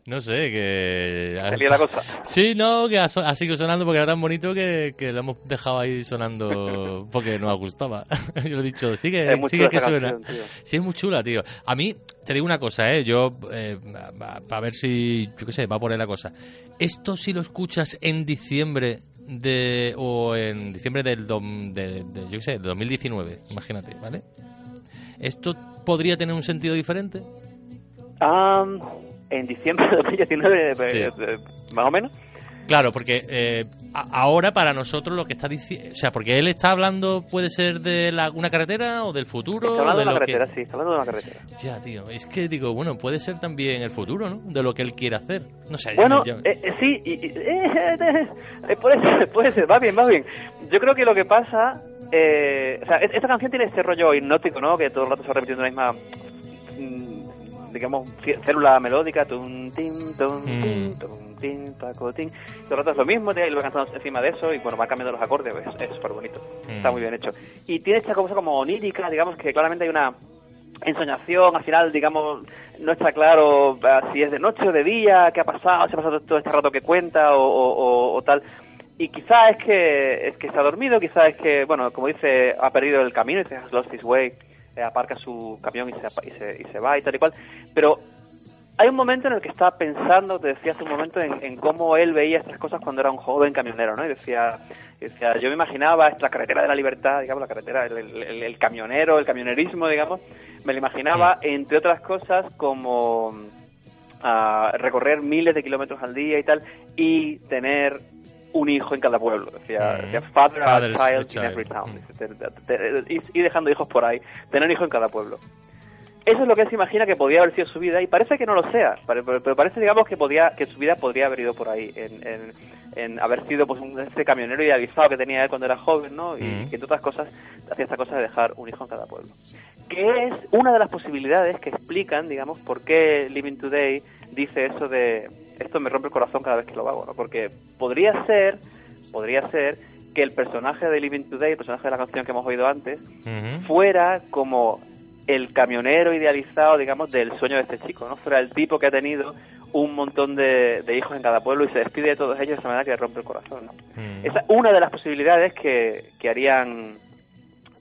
Speaker 2: no sé, que...
Speaker 7: ¿Se lía la cosa?
Speaker 2: Sí, no, que ha, ha seguido sonando porque era tan bonito que, que lo hemos dejado ahí sonando porque nos gustaba. Yo lo he dicho, sigue,
Speaker 7: Es muy
Speaker 2: sigue
Speaker 7: chula
Speaker 2: que suena.
Speaker 7: canción.
Speaker 2: Sí, es muy chula, tío. A mí, te digo una cosa, ¿eh? Yo, eh, para ver si, yo qué sé, va por ahí la cosa. Esto si lo escuchas en diciembre de, o en diciembre del, dom- de, de, yo qué sé, de 2019, imagínate, ¿vale? ¿Esto podría tener un sentido diferente?
Speaker 7: Am, en diciembre de 2019,
Speaker 2: Sí.
Speaker 7: más o menos.
Speaker 2: Claro, porque eh, ahora para nosotros lo que está diciendo, o sea, porque él está hablando puede ser de la, una carretera o del futuro.
Speaker 7: Está hablando de una
Speaker 2: que-
Speaker 7: carretera, sí, está hablando de una carretera.
Speaker 2: Ya, tío, es que digo, bueno, puede ser también el futuro, ¿no? De lo que él quiere hacer. No sé, ya
Speaker 7: Bueno,
Speaker 2: me- ya-
Speaker 7: eh, eh, sí, y, eh, eh, puede ser, puede ser, va bien, va bien. Yo creo que lo que pasa, eh, o sea, es- esta canción tiene ese rollo hipnótico, ¿no? Que todo el rato se va repitiendo la misma, digamos, célula melódica, tum, tim, tum, tim,
Speaker 2: Mm.
Speaker 7: tum, tim, taco, tim. Todo el rato es lo mismo, y lo cantando encima de eso, y bueno, va cambiando los acordes, es es súper bonito. Está
Speaker 2: Mm.
Speaker 7: muy bien hecho. Y tiene esta cosa como onírica, digamos, que claramente hay una ensoñación, al final, digamos, no está claro eh, si es de noche o de día, qué ha pasado, si ha pasado todo este rato que cuenta o, o- o- o tal. Y quizá es que es que ha dormido, quizá es que, bueno, como dice, ha perdido el camino, dice, has lost his way, eh, aparca su camión y se, y, se, y se va y tal y cual. Pero hay un momento en el que está pensando, te decía hace un momento, en, en cómo él veía estas cosas cuando era un joven camionero, ¿no? Y decía, decía yo me imaginaba esta carretera de la libertad, digamos, la carretera, el, el- el- el camionero, el camionerismo, digamos, me lo imaginaba, entre otras cosas, como ah, recorrer miles de kilómetros al día y tal, y tener un hijo en cada pueblo. Decía,
Speaker 2: Mm.
Speaker 7: decía father, a child, in
Speaker 2: child.
Speaker 7: every town.
Speaker 2: Mm.
Speaker 7: Te- te- te- dejando hijos por ahí, tener hijos en cada pueblo. Eso es lo que él se imagina que podía haber sido su vida y parece que no lo sea, pero, pero parece digamos que podía que su vida podría haber ido por ahí, en, en, en haber sido pues un, ese camionero idealizado que tenía él cuando era joven, ¿no? Y
Speaker 2: Mm.
Speaker 7: que entre otras cosas hacía esta cosa de dejar un hijo en cada pueblo. Que es una de las posibilidades que explican, digamos, por qué Living Today dice eso de esto me rompe el corazón cada vez que lo hago, ¿no? Porque podría ser, podría ser que el personaje de Living Today, el personaje de la canción que hemos oído antes, fuera como el camionero idealizado, digamos, del sueño de este chico, ¿no? Fuera el tipo que ha tenido un montón de, de hijos en cada pueblo y se despide de todos ellos de esa manera que le rompe el corazón, ¿no? Esa es una de las posibilidades que, que harían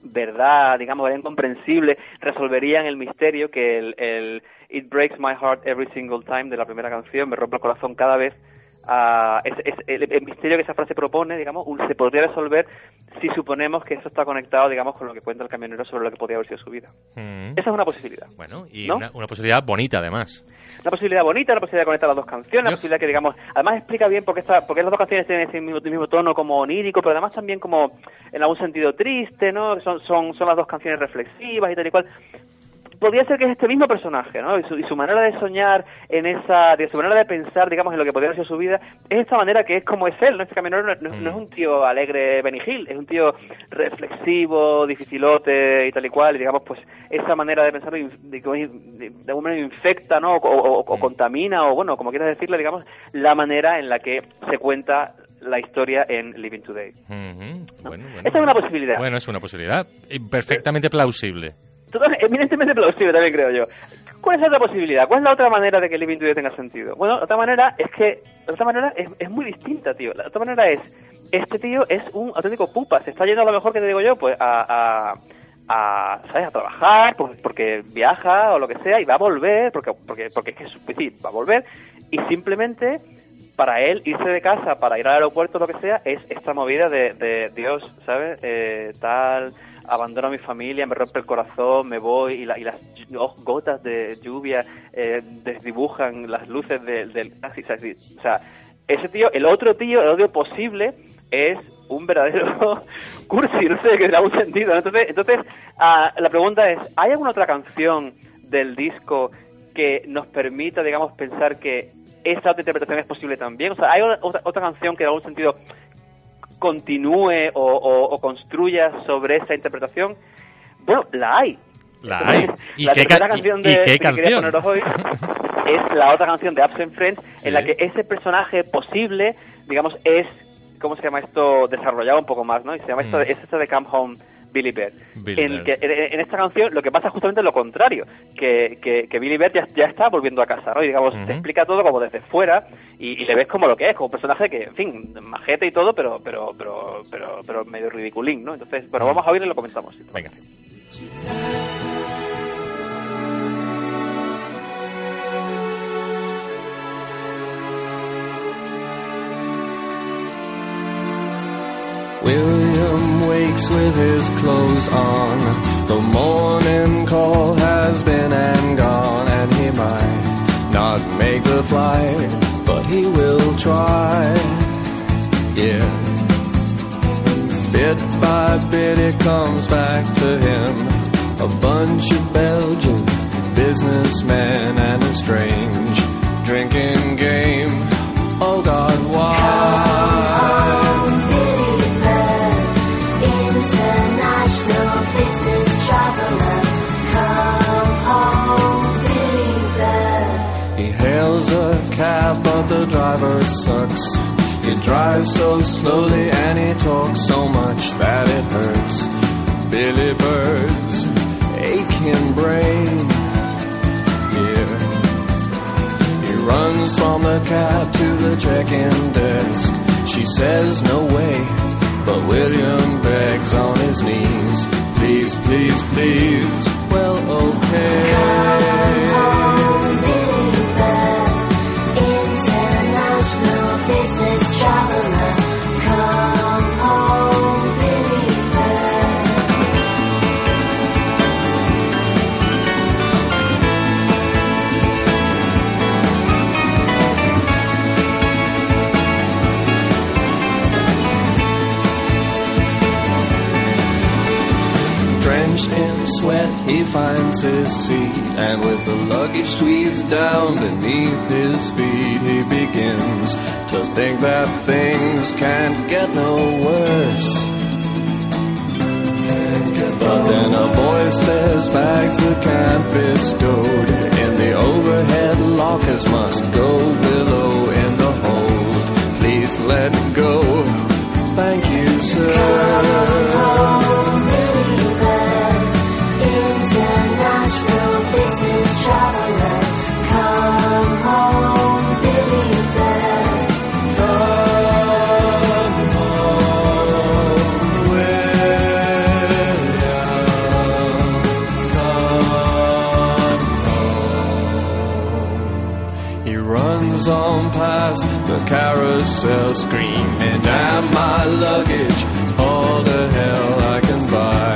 Speaker 7: verdad, digamos, harían comprensible, resolverían el misterio que el, el It Breaks My Heart Every Single Time de la primera canción, me rompe el corazón cada vez, ah, es, es- el, el misterio que esa frase propone, digamos, un- se podría resolver si suponemos que eso está conectado, digamos, con lo que cuenta el camionero sobre lo que podría haber sido su vida.
Speaker 2: Mm.
Speaker 7: Esa es una posibilidad.
Speaker 2: Bueno, y
Speaker 7: ¿No?
Speaker 2: una, una posibilidad bonita además.
Speaker 7: Una posibilidad bonita, una posibilidad de conectar las dos canciones, una posibilidad que, digamos, además explica bien por qué, esta, por qué las dos canciones tienen ese mismo, mismo tono como onírico, pero además también como en algún sentido triste, ¿no? Son, son, son las dos canciones reflexivas y tal y cual. Podría ser que es este mismo personaje, ¿no? Y su, y su manera de soñar en esa, de su manera de pensar, digamos, en lo que podría ser su vida, es esta manera que es como es él, ¿no? Este caminero no, no- no es un tío alegre Benny Hill, es un tío reflexivo, dificilote y tal y cual, y digamos, pues esa manera de pensar de, de, de, de alguna manera infecta, ¿no? O, o- o contamina, o bueno, como quieras decirle, digamos, la manera en la que se cuenta la historia en Living Today.
Speaker 2: Ujú, Bueno, bueno.
Speaker 7: Esta es una posibilidad.
Speaker 2: Bueno, es una posibilidad. Perfectamente plausible.
Speaker 7: Eminentemente plausible también creo yo. ¿Cuál es la otra posibilidad? ¿Cuál es la otra manera de que Living Today tenga sentido? Bueno, la otra manera es que, la otra manera es, es muy distinta, tío. La otra manera es, este tío es un auténtico pupa, se está yendo a lo mejor que te digo yo, pues a, a, a, ¿sabes? a trabajar, pues, porque viaja o lo que sea, y va a volver, porque, porque, porque es que, es- pues sí, va a volver, y simplemente para él irse de casa para ir al aeropuerto lo que sea es esta movida de, de Dios sabes Eh, tal abandono a mi familia me rompe el corazón me voy y, la- y las oh, gotas de lluvia eh, desdibujan las luces de- del taxi ¿sabes? Y- o sea ese tío el otro tío el odio posible es un verdadero cursi no sé que da un sentido entonces entonces ah, la pregunta es ¿hay alguna otra canción del disco que nos permita, digamos, pensar que esta otra interpretación es posible también. O sea, hay otra, otra canción que en algún sentido continúe o, o- o construya sobre esa interpretación. Bueno, la hay.
Speaker 2: La hay. ¿Y
Speaker 7: la
Speaker 2: qué
Speaker 7: tercera
Speaker 2: ca-
Speaker 7: canción de,
Speaker 2: y qué
Speaker 7: que quería
Speaker 2: canción?
Speaker 7: poneros hoy es la otra canción de Absent Friends
Speaker 2: Sí.
Speaker 7: en la que ese personaje posible, digamos, es, ¿cómo se llama esto? Desarrollado un poco más, ¿no? Y se llama esto,
Speaker 2: Mm.
Speaker 7: es esto de Come Home Billy Bear.
Speaker 2: Billy
Speaker 7: en,
Speaker 2: Bear.
Speaker 7: que, en, en esta canción lo que pasa es justamente lo contrario, que, que, que Billy Bear ya, ya está volviendo a casa, ¿no? Y digamos, te explica todo como desde fuera y, y le ves como lo que es, como un personaje que, en fin, majete y todo, pero pero pero pero, pero medio ridiculín, ¿no? Entonces, bueno, vamos a oírle y lo comentamos.
Speaker 2: Venga.
Speaker 8: With his clothes on. The morning call has been and gone, and he might not make the flight, but he will try. Yeah. Bit by bit it comes back to him. A bunch of Belgian businessmen and a strange drinking game. Sucks. He drives so slowly and he talks so much that it hurts. Billy Bird's aching brain. Yeah. He runs from the cab to the check-in desk. She says no way, but William begs on his knees. Please, please, please. Well, okay. His seat, and with the luggage squeezed down beneath his feet, he begins to think that things can't get no worse. But then a voice says bags that can't be stowed in the overhead lockers must go below in the hold. Please let go. Thank you, sir. Carousel screaming at my luggage. All the hell I can buy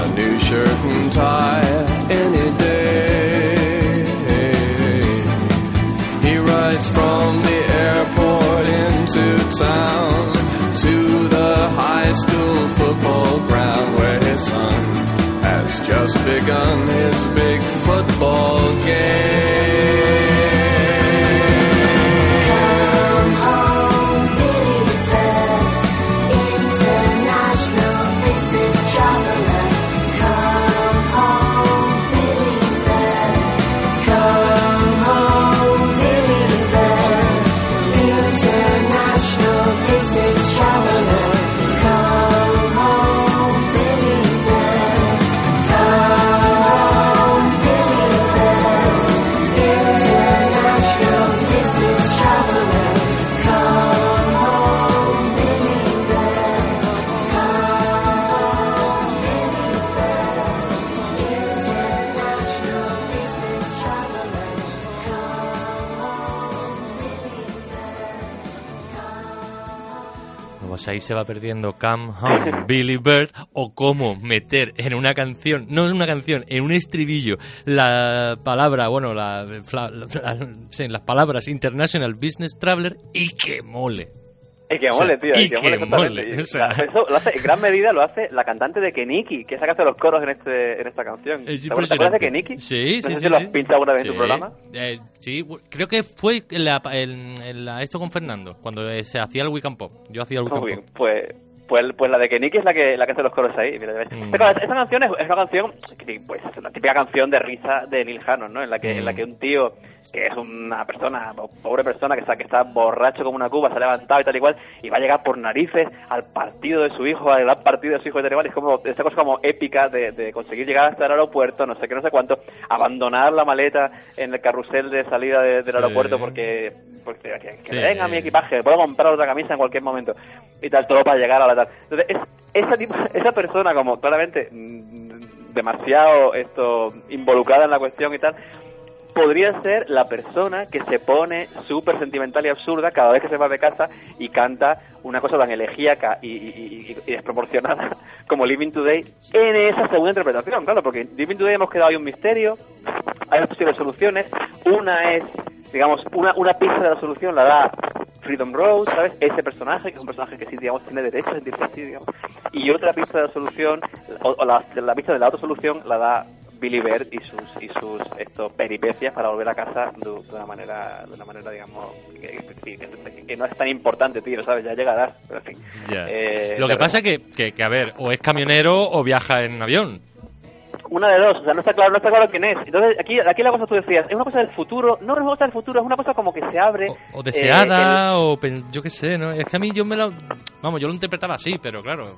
Speaker 8: a new shirt and tie any day. He rides from the airport into town to the high school football ground where his son has just begun his big
Speaker 2: se va perdiendo Come Home, Billy Bird, o cómo meter en una canción, no en una canción, en un estribillo, la palabra, bueno, la, la- las palabras International Business Traveler y que mole.
Speaker 7: Y que mole, tío.
Speaker 2: y
Speaker 7: que mole, exactamente.
Speaker 2: mole,
Speaker 7: Y,
Speaker 2: o sea.
Speaker 7: Eso lo hace, en gran medida lo hace la cantante de Keniki, que es la que hace los coros en, este, en esta canción.
Speaker 2: Es
Speaker 7: ¿Te acuerdas- ¿Te acuerdas de. Keniki?
Speaker 2: Sí,
Speaker 7: no
Speaker 2: sí,
Speaker 7: sé
Speaker 2: sí.
Speaker 7: si lo has
Speaker 2: sí.
Speaker 7: pinchado alguna vez en tu programa.
Speaker 2: Eh, sí, creo que fue en la- en- la- esto con Fernando, cuando eh, se hacía el Weekend Pop. Yo hacía el Weekend
Speaker 7: bien,
Speaker 2: Pop.
Speaker 7: pues, pues, pues la de Keniki es la que, la que hace los coros ahí. Mira.
Speaker 2: Mm.
Speaker 7: Claro, esa canción es, es una canción, pues, es la típica canción de risa de Neil Hannon, ¿no? En la que, en la
Speaker 2: Mm.
Speaker 7: que un tío que es una persona, po- pobre persona, que está, que está borracho como una cuba, se ha levantado y tal y cual, y va a llegar por narices al partido de su hijo, al gran partido de su hijo cual, y es como, esta cosa como épica de, de conseguir llegar hasta el aeropuerto, no sé qué, no sé cuánto, abandonar la maleta en el carrusel de salida de- del
Speaker 2: Sí.
Speaker 7: aeropuerto porque, porque que, que
Speaker 2: Sí.
Speaker 7: venga mi equipaje, puedo comprar otra camisa en cualquier momento, y tal, todo para llegar a la Entonces, es, esa, tipo- esa persona como claramente mm, demasiado esto involucrada en la cuestión y tal, podría ser la persona que se pone súper sentimental y absurda cada vez que se va de casa y canta una cosa tan elegíaca y, desproporcionada como Living Today en esa segunda interpretación, claro, porque en Living Today hemos quedado ahí un misterio, hay dos posibles soluciones, una es, digamos, una, una pista de la solución la da Freedom Road, ¿sabes? Ese personaje, que es un personaje que sí, digamos, tiene derecho a sentirse así, digamos, y otra pista de la solución, o, o la, la pista de la otra solución la da Billy Bird y sus y sus estos peripecias para volver a casa de, de una manera de una manera digamos que, que- que- que no es tan importante tío sabes ya llegarás pero en fin. Eh,
Speaker 2: Lo que pasa que, que, que, a ver, o es camionero o viaja en avión.
Speaker 7: una de dos o sea no está claro no está claro quién es entonces aquí aquí la cosa tú decías es una cosa del futuro no es una cosa del futuro es una cosa como que se abre
Speaker 2: O
Speaker 7: eh,
Speaker 2: deseada, o pen- yo qué sé, ¿no? Es que a mí yo me lo... Vamos, yo lo interpretaba así, pero claro...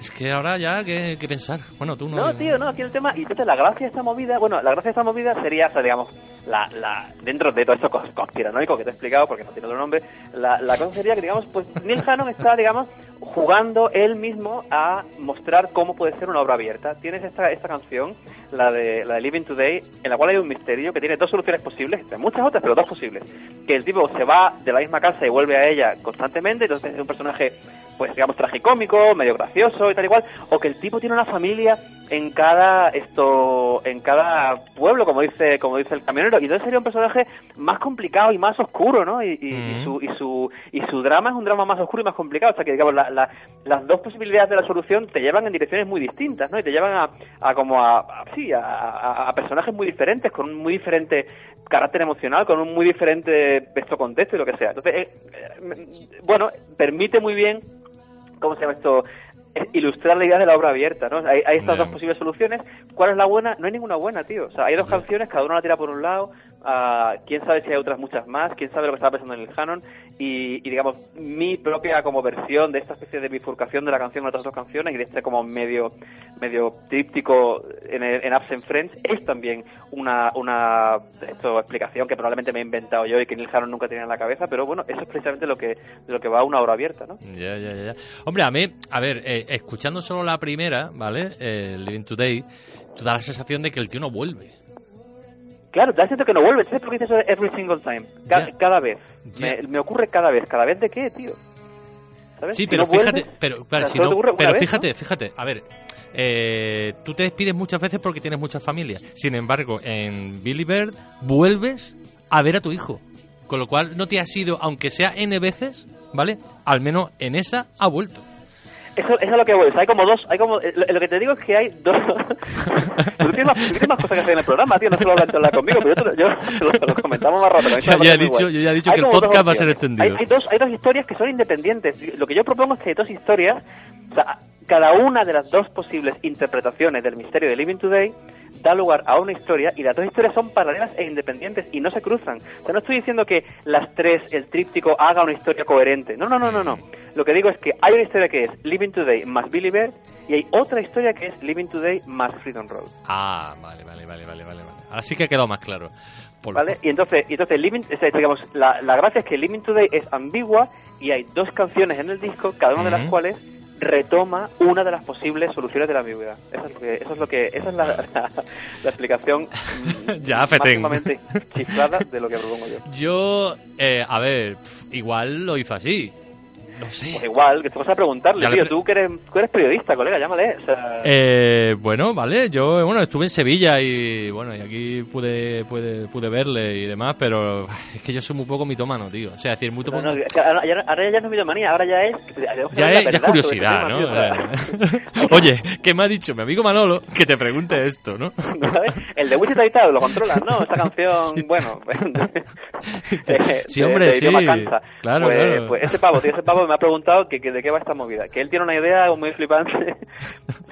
Speaker 2: Es que ahora ya, ¿qué, qué pensar? Bueno, tú no...
Speaker 7: No, tío, no, aquí el tema, y entonces la gracia de esta movida, bueno, la gracia de esta movida sería, o sea, digamos, la, la, dentro de todo esto conspiranoico que te he explicado, porque no tiene otro nombre, la, cosa sería que, digamos, pues Neil Hannon está, digamos, jugando él mismo a mostrar cómo puede ser una obra abierta. Tienes esta, esta canción, la de, la de Living Today, en la cual hay un misterio que tiene dos soluciones posibles, muchas otras, pero dos posibles. Que el tipo se va de la misma casa y vuelve a ella constantemente, entonces es un personaje, pues digamos, tragicómico, medio gracioso y tal y cual, o que el tipo tiene una familia en cada esto en cada pueblo como dice como dice el camionero y entonces sería un personaje más complicado y más oscuro no y, y- y
Speaker 2: Mm.
Speaker 7: su y su y su drama es un drama más oscuro y más complicado o sea que digamos la- la- las dos posibilidades de la solución te llevan en direcciones muy distintas no y te llevan a, a como a, a- sí a, personajes muy diferentes con un muy diferente carácter emocional con un muy diferente esto contexto y lo que sea entonces eh, eh, bueno permite muy bien ¿cómo se llama esto? Ilustrar la idea de la obra abierta, ¿no? Hay, hay estas dos posibles soluciones. ¿Cuál es la buena? No hay ninguna buena, tío. O sea, hay dos canciones, cada una la tira por un lado. Ah, quién sabe si hay otras muchas más, quién sabe lo que estaba pensando en el Canon. Y, y, digamos, mi propia como versión de esta especie de bifurcación de la canción a otras dos canciones y de este como medio medio tríptico en, el- en Absent Friends es también una, una esto, explicación que probablemente me he inventado yo y que Neil Hannon nunca tenía en la cabeza, pero bueno, eso es precisamente lo que, de lo que va a una obra abierta, ¿no?
Speaker 2: Ya, ya. ya. Hombre, a mí, a ver, eh, escuchando solo la primera, ¿vale? Eh, Living Today, te da la sensación de que el tío no vuelve.
Speaker 7: Claro, te siento que no vuelve. ¿Sabes por qué dice eso every single time? Cada vez. Me, me ocurre cada vez. ¿Cada vez de qué, tío? ¿Sabes?
Speaker 2: Sí,
Speaker 7: Si
Speaker 2: pero
Speaker 7: no vuelves,
Speaker 2: fíjate, pero, claro, si no- pero
Speaker 7: vez,
Speaker 2: fíjate, fíjate, a ver, eh, tú te despides muchas veces porque tienes muchas familias. Sin embargo, en Billy Bird vuelves a ver a tu hijo. Con lo cual no te has ido, aunque sea N veces, ¿vale? Al menos en esa ha vuelto.
Speaker 7: Eso, eso es lo que voy. O sea, hay como dos. Hay como, eh, lo, lo que te digo es que hay dos. tú, tienes más, tú tienes más cosas que hacer en el programa, tío. No solo hablar hablar conmigo, pero yo, te lo- yo lo, lo comentamos más a mí
Speaker 2: Ya- he dicho- yo ya he dicho
Speaker 7: Hay
Speaker 2: que el podcast va a ser extendido.
Speaker 7: Hay, hay dos, hay dos historias que son independientes. Lo que yo propongo es que hay dos historias. O sea, cada una de las dos posibles interpretaciones del misterio de Living Today da lugar a una historia y las dos historias son paralelas e independientes y no se cruzan. O sea, no estoy diciendo que las tres, el tríptico, haga una historia coherente. No, no, no, no, no. Lo que digo es que hay una historia que es Living Today más Billy Bird y hay otra historia que es Living Today más Freedom Road.
Speaker 2: Ah, vale, vale, vale, vale, vale. Ahora sí que ha quedado más claro. Por-
Speaker 7: ¿Vale? Y entonces, y entonces Living, digamos, la, la gracia es que Living Today es ambigua y hay dos canciones en el disco, cada una de las cuales retoma una de las posibles soluciones de la ambigüedad. Eso es lo que, eso es lo que, esa es la, la, la explicación mm,
Speaker 2: Ya,
Speaker 7: máximamente chiflada de lo que propongo yo.
Speaker 2: Yo, eh, a ver, igual lo hizo así. No sé.
Speaker 7: Pues igual, que te vas a preguntarle,
Speaker 2: Ya
Speaker 7: tío, tú que eres, tú eres periodista, colega, llámale. O sea,
Speaker 2: Eh, bueno, vale, yo bueno estuve en Sevilla y bueno, y aquí pude, pude, pude verle y demás, pero es que yo soy muy poco mitómano, tío. O sea, es decir, muy
Speaker 7: no, no, que ahora, ya- no es videomanía, ahora ya es...
Speaker 2: Ya es, ya curiosidad, ¿no?
Speaker 7: tío,
Speaker 2: Eh, Oye, ¿qué me ha dicho mi amigo Manolo que te pregunte esto, no?
Speaker 7: ¿sabes? El de Wichita y tal, lo controlas, ¿no? Esa canción, bueno... eh,
Speaker 2: Sí,
Speaker 7: de-
Speaker 2: hombre,
Speaker 7: de
Speaker 2: sí.
Speaker 7: idioma cansa.
Speaker 2: Claro,
Speaker 7: pues,
Speaker 2: claro.
Speaker 7: Pues ese pavo, tío, ese pavo me ha preguntado que, que de qué va esta movida. Que él tiene una idea muy flipante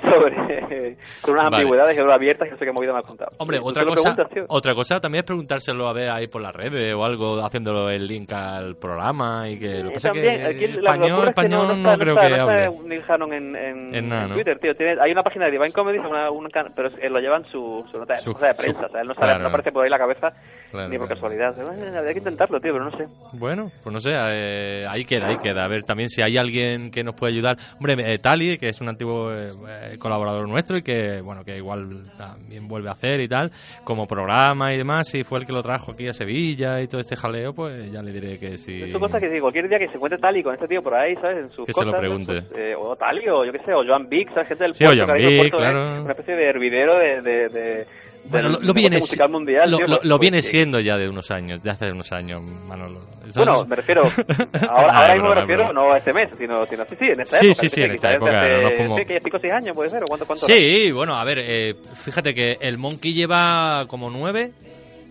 Speaker 7: sobre, sobre unas
Speaker 2: Vale.
Speaker 7: ambigüedades y sobre abiertas que no sé qué movida me ha contado.
Speaker 2: Hombre,
Speaker 7: ¿Tú
Speaker 2: otra cosa, otra cosa también es preguntárselo a ver ahí por las redes o algo, haciéndolo el link al programa y que lo que pasa
Speaker 7: también,
Speaker 2: que
Speaker 7: aquí
Speaker 2: español,
Speaker 7: locura es que
Speaker 2: español
Speaker 7: no,
Speaker 2: no,
Speaker 7: no está,
Speaker 2: creo
Speaker 7: no está,
Speaker 2: que hable.
Speaker 7: está Neil Hannon en, en,
Speaker 2: En nada,
Speaker 7: en. Twitter, tío. Tiene, hay una página de Divine Comedy, una, una pero él lo lleva en su, su nota,
Speaker 2: Su-
Speaker 7: de
Speaker 2: su-
Speaker 7: prensa. o sea, él no, sale,
Speaker 2: claro.
Speaker 7: no aparece por ahí la cabeza
Speaker 2: Claro,
Speaker 7: ni por
Speaker 2: claro.
Speaker 7: casualidad. Habría que intentarlo, tío, pero no sé.
Speaker 2: Bueno, pues no sé, eh, ahí queda, ahí queda. A ver también si hay alguien que nos puede ayudar. Hombre, eh, Tali, que es un antiguo eh, eh, colaborador nuestro y que, bueno, que igual también vuelve a hacer y tal, como programa y demás, si fue el que lo trajo aquí a Sevilla y todo este jaleo, pues ya le diré que sí.
Speaker 7: Son cosas que digo, cualquier día que se encuentre Tali con este tío por ahí, ¿sabes? En sus
Speaker 2: Que se lo pregunte.
Speaker 7: Sus, eh, o Tali, o yo qué sé, o Joan Vic, ¿sabes? Gente del
Speaker 2: Sí, o
Speaker 7: puerto,
Speaker 2: Joan Vic,
Speaker 7: puerto es
Speaker 2: claro.
Speaker 7: Una especie de hervidero de... de, de
Speaker 2: Bueno, lo, lo viene,
Speaker 7: negocio musical mundial,
Speaker 2: lo,
Speaker 7: tío,
Speaker 2: lo-
Speaker 7: pues-
Speaker 2: lo
Speaker 7: pues
Speaker 2: viene
Speaker 7: sí.
Speaker 2: siendo ya de unos años, de hace unos años, Manolo. Eso
Speaker 7: Bueno,
Speaker 2: es-
Speaker 7: me refiero, ahora,
Speaker 2: Ah,
Speaker 7: ahora
Speaker 2: es
Speaker 7: mismo me refiero no a este mes, sino, sino sí, sí, en esta
Speaker 2: Sí,
Speaker 7: época.
Speaker 2: sí, sí, en esta época, no
Speaker 7: sí, que 5 o 6 años puede ser, o cuánto, cuánto
Speaker 2: Sí, bueno, a ver, eh, fíjate que el Monkey lleva como nueve,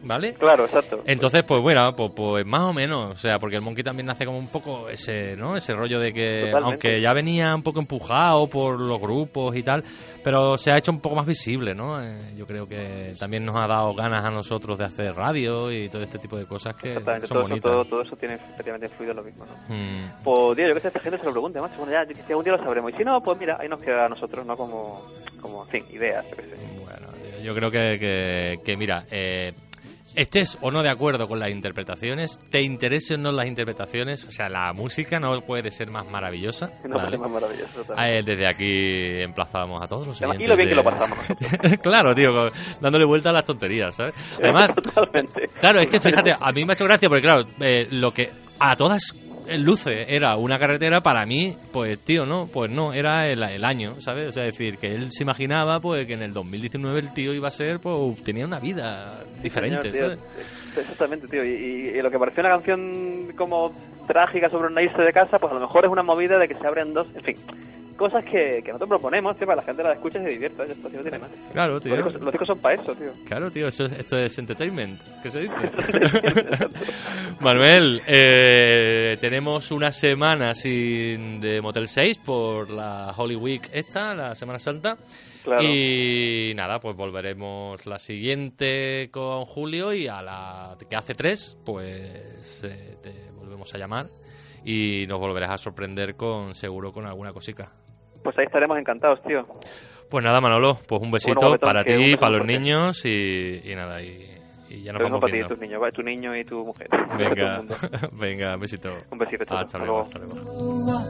Speaker 2: ¿vale?
Speaker 7: Claro, exacto.
Speaker 2: Entonces, pues bueno, pues, pues más o menos, o sea, porque el Monkey también hace como un poco ese, ¿no? Ese rollo de que,
Speaker 7: Totalmente.
Speaker 2: aunque ya venía un poco empujado por los grupos y tal, pero se ha hecho un poco más visible, ¿no? Eh, yo creo que también nos ha dado ganas a nosotros de hacer radio y todo este tipo de cosas que
Speaker 7: Exactamente,
Speaker 2: son
Speaker 7: todo eso, todo, todo eso tiene efectivamente influido en lo mismo, ¿no?
Speaker 2: Mm.
Speaker 7: Pues, tío, yo que sé, esta gente se lo pregunte, macho. Bueno, ya, que algún día lo sabremos. Y si no, pues mira, ahí nos queda a nosotros, ¿no? Como, como en fin, ideas, yo sé.
Speaker 2: Bueno, yo creo que, que, que, mira, eh, estés o no de acuerdo con las interpretaciones, te interesen o no las interpretaciones, o sea, la música no puede ser más maravillosa.
Speaker 7: No
Speaker 2: ¿vale?
Speaker 7: puede más maravilloso. totalmente.
Speaker 2: Eh, desde aquí emplazábamos a todos los
Speaker 7: y lo bien que lo pasamos nosotros.
Speaker 2: claro, tío, dándole vuelta a las tonterías, ¿sabes? Además,
Speaker 7: Totalmente.
Speaker 2: claro, es que fíjate, a mí me ha hecho gracia porque, claro, eh, lo que a todas luces era una carretera, para mí, pues, tío, no, pues no, era el, el año, ¿sabes? O sea, decir, que él se imaginaba, pues, que en el 2019 el tío iba a ser, pues, tenía una vida diferente,
Speaker 7: Señor, tío.
Speaker 2: ¿sabes?
Speaker 7: Exactamente, tío. Y, y- y lo que pareció una canción como trágica sobre una irse de casa, pues a lo mejor es una movida de que se abren dos. En fin, cosas que, que nosotros proponemos, tío, para que la gente la escuche y se divierta. Esto no tiene más.
Speaker 2: Claro, tío.
Speaker 7: Los discos, los discos son para eso, tío.
Speaker 2: Claro, tío, eso es- esto es entertainment. ¿Qué se dice? Manuel, eh, tenemos una semana sin de Motel 6 por la Holy Week esta, la Semana Santa.
Speaker 7: Claro.
Speaker 2: Y nada, pues volveremos la siguiente con Julio y a la que hace tres, pues eh, te volvemos a llamar y nos volverás a sorprender con seguro con alguna cosica.
Speaker 7: Pues ahí estaremos encantados, tío.
Speaker 2: Pues nada, Manolo, pues un besito
Speaker 7: Bueno,
Speaker 2: para
Speaker 7: un
Speaker 2: ti, para los niños y, y nada, y, y ya nos
Speaker 7: mismo
Speaker 2: vamos
Speaker 7: para ti y tus niños, ¿vale? tu niño y tu mujer.
Speaker 2: Venga, venga, besito.
Speaker 7: Un besito.
Speaker 2: Hasta
Speaker 7: Hasta
Speaker 2: luego,
Speaker 7: luego.
Speaker 2: hasta luego.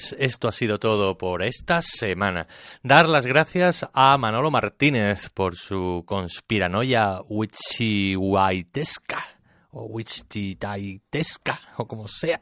Speaker 2: Pues esto ha sido todo por esta semana. Dar las gracias a Manolo Martínez por su conspiranoia wichihuaitesca o wichitaitesca o como sea.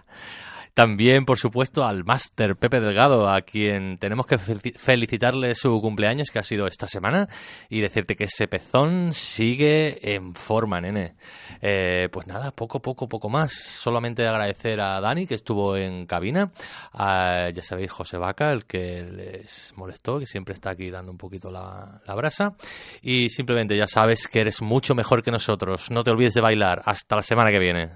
Speaker 2: También, por supuesto, al máster Pepe Delgado, a quien tenemos que felicitarle su cumpleaños, que ha sido esta semana, y decirte que ese pezón sigue en forma, nene. Eh, pues nada, poco, poco, poco más. Solamente agradecer a Dani, que estuvo en cabina, a, ya sabéis, José Vaca, el que les molestó, que siempre está aquí dando un poquito la, la brasa. Y simplemente ya sabes que eres mucho mejor que nosotros. No te olvides de bailar. Hasta la semana que viene.